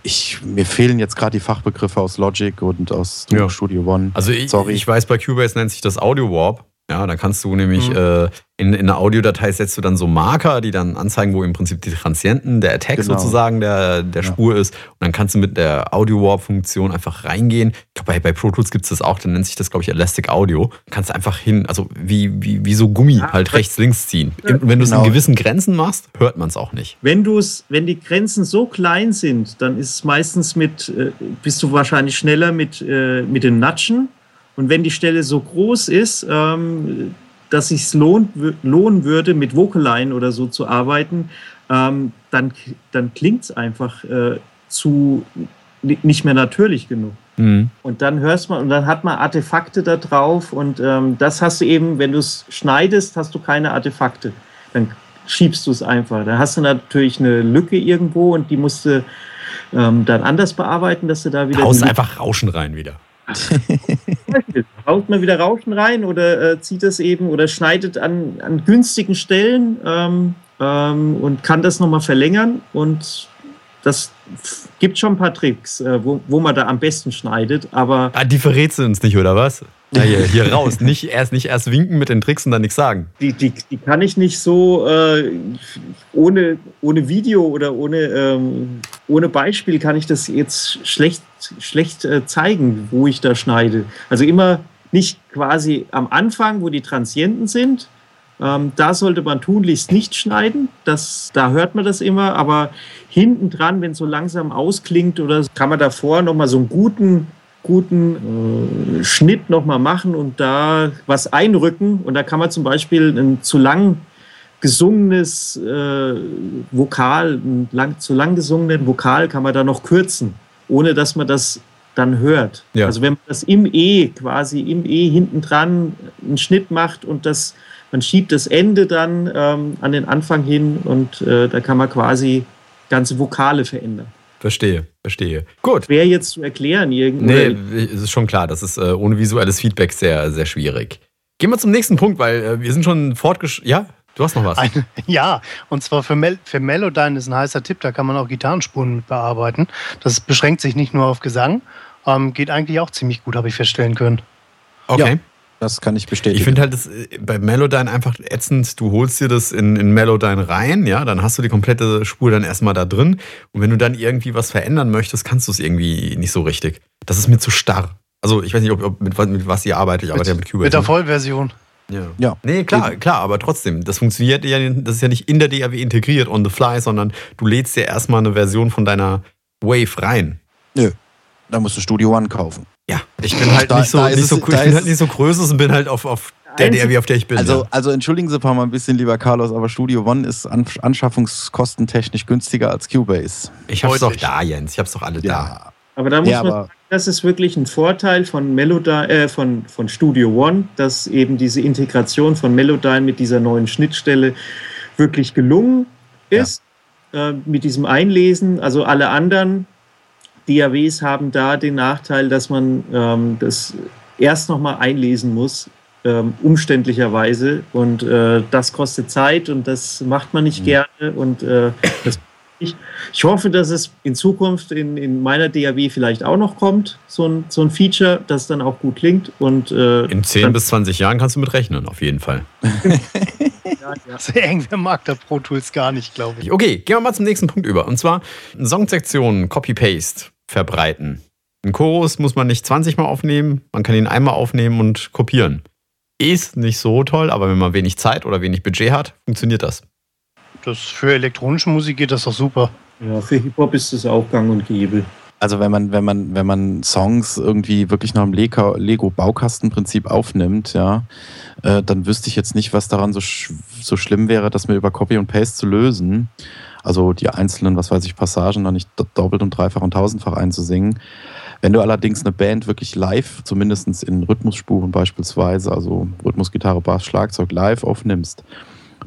Ich, mir fehlen jetzt gerade die Fachbegriffe aus Logic und aus Ja. Studio One. Also ich, Sorry. ich weiß, bei Cubase nennt sich das Audio Warp. Ja, da kannst du nämlich Mhm. äh, in, in einer Audiodatei setzt du dann so Marker, die dann anzeigen, wo im Prinzip die Transienten, der Attack Genau. sozusagen der, der Ja. Spur ist. Und dann kannst du mit der Audio Warp-Funktion einfach reingehen. Ich glaube, bei, bei Pro Tools gibt es das auch, dann nennt sich das, glaube ich, Elastic Audio. Kannst du einfach hin, also wie, wie, wie so Gummi Ah, halt rechts, links ziehen. Und wenn du es in Genau. gewissen Grenzen machst, hört man es auch nicht. Wenn du's, wenn die Grenzen so klein sind, dann ist es meistens mit, äh, bist du wahrscheinlich schneller mit, äh, mit dem Natschen. Und wenn die Stelle so groß ist, ähm, dass es sich lohnen würde, mit Vocaline oder so zu arbeiten, ähm, dann, dann klingt es einfach äh, zu ni- nicht mehr natürlich genug. Mhm. Und dann hörst man, und dann hat man Artefakte da drauf und ähm, das hast du eben, wenn du es schneidest, hast du keine Artefakte. Dann schiebst du es einfach. Da hast du natürlich eine Lücke irgendwo und die musst du ähm, dann anders bearbeiten, dass du da wieder. Haust einfach Rauschen rein wieder. Haut man wieder Rauschen rein oder äh, zieht das eben oder schneidet an, an günstigen Stellen ähm, ähm, und kann das nochmal verlängern. Und das gibt schon ein paar Tricks, äh, wo, wo man da am besten schneidet. Aber Ah, die verrätst du uns nicht, oder was? Ja, hier, hier raus. Nicht erst, nicht erst winken mit den Tricks und dann nichts sagen. die, die, die kann ich nicht so äh, ohne, ohne Video oder ohne, ähm, ohne Beispiel kann ich das jetzt schlecht, schlecht äh, zeigen, wo ich da schneide. Also immer nicht quasi am Anfang, wo die Transienten sind. Ähm, da sollte man tunlichst nicht schneiden. Das, da hört man das immer. Aber hinten dran, wenn es so langsam ausklingt oder so, kann man davor nochmal so einen guten, guten äh, Schnitt nochmal machen und da was einrücken. Und da kann man zum Beispiel ein zu lang gesungenes äh, Vokal, ein lang, zu lang gesungenen Vokal kann man da noch kürzen, ohne dass man das dann hört. Ja. Also wenn man das im E, quasi im E hinten dran einen Schnitt macht und das, man schiebt das Ende dann ähm, an den Anfang hin und äh, da kann man quasi ganze Vokale verändern. Verstehe, verstehe. Gut. Schwer jetzt zu erklären irgendwie. Nee, es ist schon klar, das ist äh, ohne visuelles Feedback sehr, sehr schwierig. Gehen wir zum nächsten Punkt, weil äh, wir sind schon fortgesch... Ja, du hast noch was. Ein, ja, und zwar für, Mel für Melodyne ist ein heißer Tipp, da kann man auch Gitarrenspuren mit bearbeiten. Das beschränkt sich nicht nur auf Gesang, ähm, geht eigentlich auch ziemlich gut, habe ich feststellen können. Okay. Ja. Das kann ich bestätigen. Ich finde halt das bei Melodyne einfach ätzend. Du holst dir das in, in Melodyne rein, ja, dann hast du die komplette Spur dann erstmal da drin. Und wenn du dann irgendwie was verändern möchtest, kannst du es irgendwie nicht so richtig. Das ist mir zu starr. Also ich weiß nicht, ob, ob mit, was- mit was ihr arbeitet. Ich arbeite ja mit Cubase. Mit der? Vollversion. Ja. Ja. Nee, klar, klar, aber trotzdem, das funktioniert ja, das ist ja nicht in der DAW integriert on the fly, sondern du lädst dir erstmal eine Version von deiner Wave rein. Nö. Da musst du Studio One kaufen. Ja, ich bin halt Da- nicht so, nicht so, es- ich bin halt nicht so größer und bin halt auf, auf der DAW, auf der ich bin. Also, ja. also entschuldigen Sie mal ein bisschen, lieber Carlos, aber Studio One ist an, anschaffungskostentechnisch günstiger als Cubase. ich hab's doch da, Jens, ich hab's doch alle da. Ja. Aber da muss Ja, man sagen, das ist wirklich ein Vorteil von, Melodyne, äh, von, von Studio One, dass eben diese Integration von Melodyne mit dieser neuen Schnittstelle wirklich gelungen ist. Äh, mit diesem Einlesen. Also alle anderen DAWs haben da den Nachteil, dass man ähm, das erst nochmal einlesen muss, ähm, umständlicherweise. Und äh, das kostet Zeit und das macht man nicht gerne. Und äh, das ich, ich hoffe, dass es in Zukunft in, in meiner DAW vielleicht auch noch kommt, so ein, so ein Feature, das dann auch gut klingt. Und, äh, In 10 dann, bis 20 Jahren kannst du mit rechnen, auf jeden Fall. ja, ja. Irgendwer mag der Pro Tools gar nicht, glaube ich. Okay, gehen wir mal zum nächsten Punkt über. Und zwar Songsektionen, Copy-Paste verbreiten. Ein Chorus muss man nicht 20 Mal aufnehmen, man kann ihn einmal aufnehmen und kopieren. Ist nicht so toll, aber wenn man wenig Zeit oder wenig Budget hat, funktioniert das. Das für elektronische Musik geht das doch super. ja, für Hip-Hop ist das auch gang und gäbe. Also wenn man, wenn man, wenn man Songs irgendwie wirklich nach dem Lego- Lego-Baukastenprinzip aufnimmt, ja, äh, dann wüsste ich jetzt nicht, was daran so, sch so schlimm wäre, das mir über Copy und Paste zu lösen. Also die einzelnen, was weiß ich, Passagen dann nicht do- doppelt und dreifach und tausendfach einzusingen. Wenn du allerdings eine Band wirklich live, zumindest in Rhythmusspuren beispielsweise, also Rhythmus, Gitarre, Bass, Schlagzeug live aufnimmst,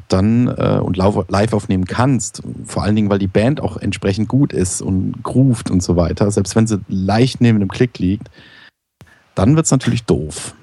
dann äh, und live aufnehmen kannst, vor allen Dingen, weil die Band auch entsprechend gut ist und groovt und so weiter, selbst wenn sie leicht neben dem Klick liegt, dann wird es natürlich doof.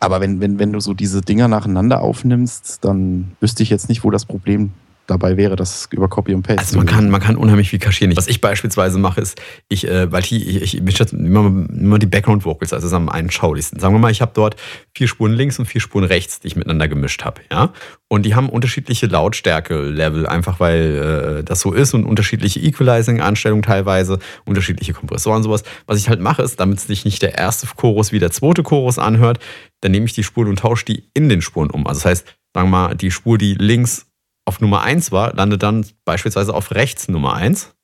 Aber wenn, wenn, wenn du so diese Dinger nacheinander aufnimmst, dann wüsste ich jetzt nicht, wo das Problem dabei wäre, das über Copy und Paste Also man kann, man kann unheimlich viel kaschieren. Was ich beispielsweise mache, ist, ich, äh, weil die, ich, ich mische immer, immer die Background Vocals, also am einen Showlisten. Sagen wir mal, ich habe dort vier Spuren links und vier Spuren rechts, die ich miteinander gemischt habe, ja. Und die haben unterschiedliche Lautstärke-Level, einfach weil äh, das so ist und unterschiedliche Equalizing-Einstellungen teilweise, unterschiedliche Kompressoren, sowas. Was ich halt mache, ist, damit sich nicht der erste Chorus wie der zweite Chorus anhört, dann nehme ich die Spuren und tausche die in den Spuren um. Also das heißt, sagen wir mal, die Spur, die links auf Nummer 1 war, landet dann beispielsweise auf rechts Nummer 1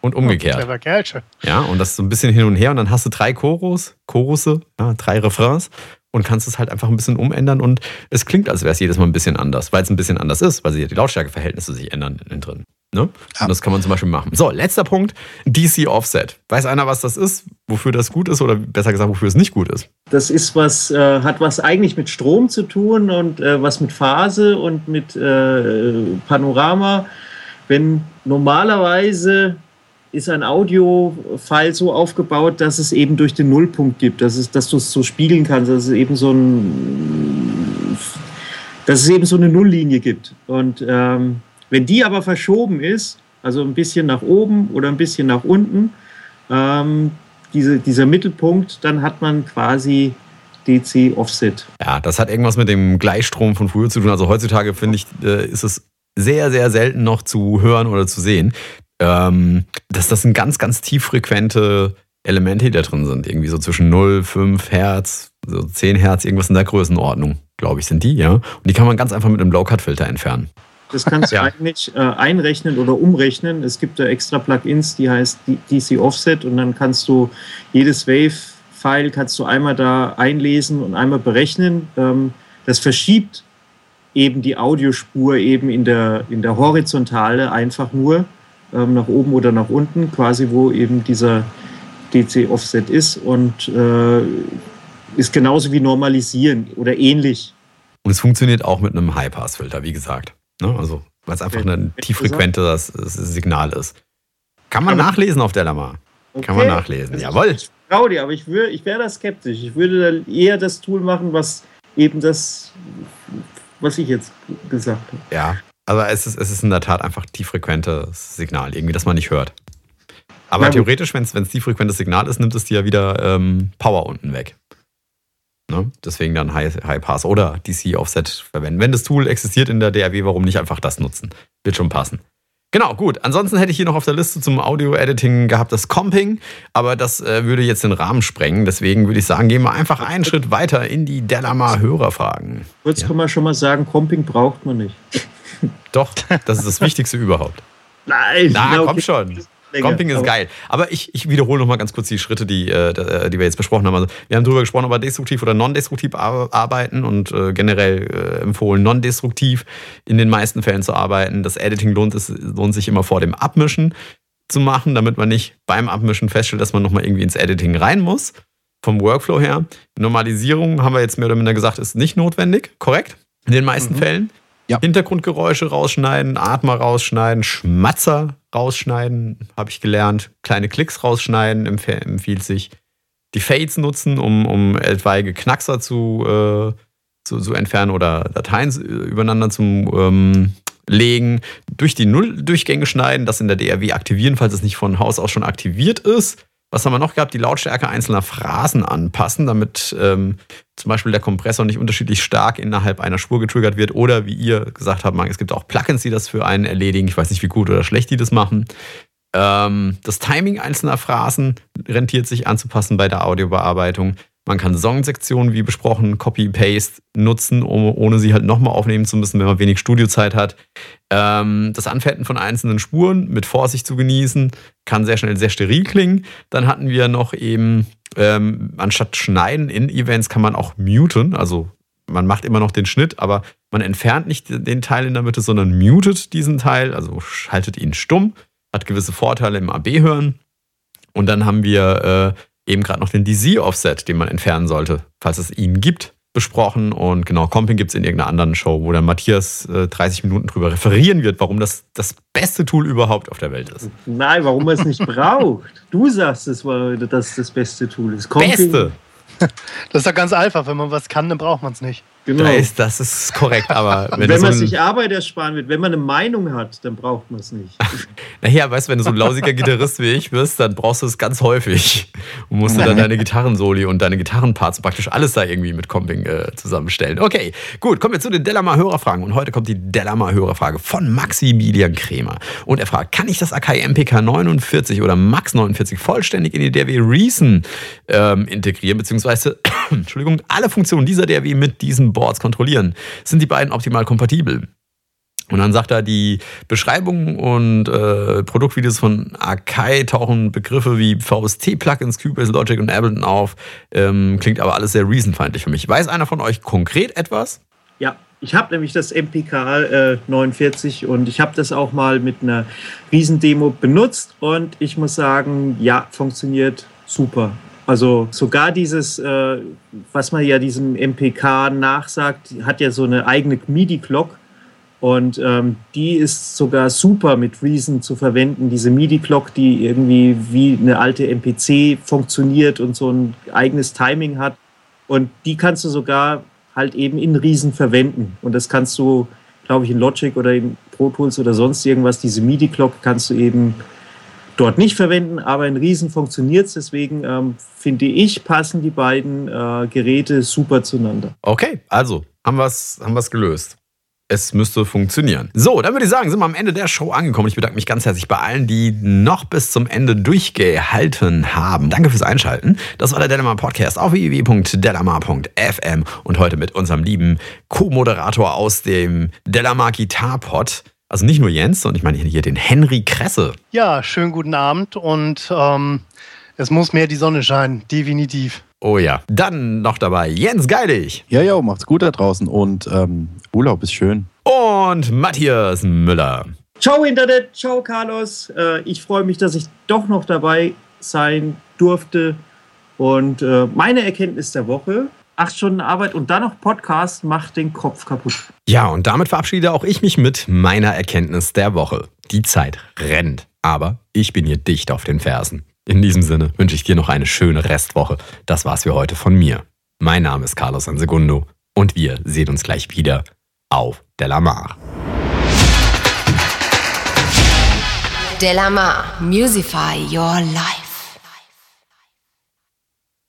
und umgekehrt. Clever Kerlchen. Ja, und das ist so ein bisschen hin und her und dann hast du drei Chorus, Chorusse, ja, drei Refrains und kannst es halt einfach ein bisschen umändern und es klingt, als wäre es jedes Mal ein bisschen anders, weil es ein bisschen anders ist, weil sich die Lautstärkeverhältnisse sich ändern innen drin. Ne? Ja. Und das kann man zum Beispiel machen. So, letzter Punkt, DC Offset. Weiß einer, was das ist, wofür das gut ist oder besser gesagt, wofür es nicht gut ist? Das ist was, äh, hat was eigentlich mit Strom zu tun und äh, was mit Phase und mit äh, Panorama. Wenn normalerweise ist ein Audio-File so aufgebaut, dass es eben durch den Nullpunkt gibt, dass, es, dass du es so spiegeln kannst, dass es eben so ein, dass es eben so eine Nulllinie gibt. Und ähm, wenn die aber verschoben ist, also ein bisschen nach oben oder ein bisschen nach unten, ähm, diese, dieser Mittelpunkt, dann hat man quasi DC Offset. Ja, das hat irgendwas mit dem Gleichstrom von früher zu tun. Also heutzutage finde ich, äh, ist es sehr, sehr selten noch zu hören oder zu sehen. Ähm, dass das sind ganz, ganz tieffrequente Elemente, die da drin sind. Irgendwie so zwischen 0, 5 Hertz, so 10 Hertz, irgendwas in der Größenordnung, glaube ich, sind die, ja. Und die kann man ganz einfach mit einem Low-Cut-Filter entfernen. Das kannst du Ja. eigentlich äh, einrechnen oder umrechnen. Es gibt da extra Plugins, die heißt DC Offset und dann kannst du jedes Wave-File kannst du einmal da einlesen und einmal berechnen. Ähm, das verschiebt eben die Audiospur eben in der, in der Horizontale einfach nur ähm, nach oben oder nach unten, quasi wo eben dieser DC Offset ist und äh, ist genauso wie normalisieren oder ähnlich. Und es funktioniert auch mit einem High-Pass-Filter, wie gesagt. Ne? Also, weil es einfach Okay. ein tieffrequentes Signal ist. Kann man Aber- nachlesen auf der Lama. Kann man nachlesen. Also Jawohl. Ich traue dir, aber ich, wür, ich wäre da skeptisch. Ich würde da eher das Tool machen, was eben das, was ich jetzt gesagt habe. Ja, aber es ist, es ist in der Tat einfach tieffrequentes Signal, irgendwie, das man nicht hört. Aber gut. theoretisch, wenn es tieffrequentes Signal ist, nimmt es dir ja wieder ähm, Power unten weg. Ne? Deswegen dann High, High Pass oder DC Offset verwenden. Wenn das Tool existiert in der DAW, warum nicht einfach das nutzen? Wird schon passen. Genau, gut. Ansonsten hätte ich hier noch auf der Liste zum Audio-Editing gehabt das Comping, aber das äh, würde jetzt den Rahmen sprengen. Deswegen würde ich sagen, gehen wir einfach einen Schritt weiter in die Delamar Hörerfragen. Kurz Ja. kann man schon mal sagen, Comping braucht man nicht. Doch, das ist das Wichtigste überhaupt. Nein, Na, na, komm okay. schon. Länger. Comping ist Aber- geil. Aber ich, ich wiederhole noch mal ganz kurz die Schritte, die, äh, die wir jetzt besprochen haben. Also, wir haben darüber gesprochen, ob wir destruktiv oder non-destruktiv ar- arbeiten und äh, generell äh, empfohlen, non-destruktiv in den meisten Fällen zu arbeiten. Das Editing lohnt, es, lohnt sich immer vor dem Abmischen zu machen, damit man nicht beim Abmischen feststellt, dass man noch mal irgendwie ins Editing rein muss. Vom Workflow her. Normalisierung haben wir jetzt mehr oder minder gesagt, ist nicht notwendig, korrekt? In den meisten Fällen. Ja. Hintergrundgeräusche rausschneiden, Atmer rausschneiden, Schmatzer rausschneiden, habe ich gelernt. Kleine Klicks rausschneiden empf- empfiehlt sich. Die Fades nutzen, um, um etwaige Knackser zu, äh, zu, zu entfernen oder Dateien übereinander zu ähm, legen. Durch die Nulldurchgänge schneiden, das in der DRW aktivieren, falls es nicht von Haus aus schon aktiviert ist. Was haben wir noch gehabt? Die Lautstärke einzelner Phrasen anpassen, damit ähm, zum Beispiel der Kompressor nicht unterschiedlich stark innerhalb einer Spur getriggert wird. Oder wie ihr gesagt habt, es gibt auch Plugins, die das für einen erledigen. Ich weiß nicht, wie gut oder schlecht die das machen. Ähm, das Timing einzelner Phrasen rentiert sich anzupassen bei der Audiobearbeitung. Man kann Songsektionen, wie besprochen, Copy-Paste nutzen, um, ohne sie halt nochmal aufnehmen zu müssen, wenn man wenig Studiozeit hat. Ähm, das Anfetten von einzelnen Spuren mit Vorsicht zu genießen, kann sehr schnell sehr steril klingen. Dann hatten wir noch eben, ähm, anstatt schneiden in Events kann man auch muten, also man macht immer noch den Schnitt, aber man entfernt nicht den Teil in der Mitte, sondern mutet diesen Teil, also schaltet ihn stumm, hat gewisse Vorteile im AB-Hören. Und dann haben wir äh, eben gerade noch den DC-Offset, den man entfernen sollte, falls es ihn gibt, besprochen. Und genau, Comping gibt es in irgendeiner anderen Show, wo dann Matthias äh, 30 Minuten drüber referieren wird, warum das das beste Tool überhaupt auf der Welt ist. Nein, warum man es nicht braucht. Du sagst, es war, dass es das beste Tool ist. Comping, Beste! Das ist doch ganz einfach. Wenn man was kann, dann braucht man es nicht. Genau. Da ist, das ist korrekt, aber wenn, Wenn, du so man ein, sich Arbeit ersparen will, wenn man eine Meinung hat, dann braucht man es nicht. Naja, weißt du, wenn du so ein lausiger Gitarrist wie ich bist, dann brauchst du es ganz häufig. Und musst du dann deine Gitarrensoli und deine Gitarrenparts praktisch alles da irgendwie mit Comping äh, zusammenstellen. Okay, gut, kommen wir zu den Delamar Hörerfragen. Und heute kommt die Delamar Hörerfrage von Maximilian Kremer. Und er fragt, kann ich das Akai MPK 49 oder Max 49 vollständig in die DRW Reason ähm, integrieren, beziehungsweise, Entschuldigung, alle Funktionen dieser DRW mit diesen Boards kontrollieren? Sind die beiden optimal kompatibel? Und dann sagt er, die Beschreibungen und äh, Produktvideos von Akai tauchen Begriffe wie VST-Plugins, Cubase, Logic und Ableton auf. Ähm, klingt aber alles sehr reasonfeindlich für mich. Weiß einer von euch konkret etwas? Ja, ich habe nämlich das MPK äh, 49 und ich habe das auch mal mit einer Riesendemo benutzt und ich muss sagen, ja, funktioniert super. Also sogar dieses, äh, was man ja diesem MPK nachsagt, hat ja so eine eigene MIDI-Clock und ähm, die ist sogar super mit Reason zu verwenden. Diese MIDI-Clock, die irgendwie wie eine alte MPC funktioniert und so ein eigenes Timing hat. Und die kannst du sogar halt eben in Riesen verwenden. Und das kannst du, glaube ich, in Logic oder in Pro Tools oder sonst irgendwas, diese MIDI-Clock kannst du eben dort nicht verwenden, aber in Riesen funktioniert es. Deswegen ähm, finde ich, passen die beiden äh, Geräte super zueinander. Okay, also haben wir es haben gelöst. Es müsste funktionieren. So, dann würde ich sagen, sind wir am Ende der Show angekommen. Ich bedanke mich ganz herzlich bei allen, die noch bis zum Ende durchgehalten haben. Danke fürs Einschalten. Das war der Delamar Podcast auf www.delamar.fm und heute mit unserem lieben Co-Moderator aus dem Delamar Gitarpod. Also nicht nur Jens, sondern ich meine hier den Henry Kresse. Ja, schönen guten Abend und ähm, es muss mehr die Sonne scheinen, definitiv. Oh ja. Dann noch dabei Jens Geilig Ja, ja, macht's gut da draußen und ähm, Urlaub ist schön. und Matthias Müller. Ciao Internet, ciao Carlos. Äh, ich freue mich, dass ich doch noch dabei sein durfte. Und äh, meine Erkenntnis der Woche, acht Stunden Arbeit und dann noch Podcast macht den Kopf kaputt. Ja, und damit verabschiede auch ich mich mit meiner Erkenntnis der Woche. Die Zeit rennt, aber ich bin hier dicht auf den Fersen. In diesem Sinne wünsche ich dir noch eine schöne Restwoche. Das war's für heute von mir. Mein Name ist Carlos Ansegundo und wir sehen uns gleich wieder auf Delamar. Delamar, Musify Your Life.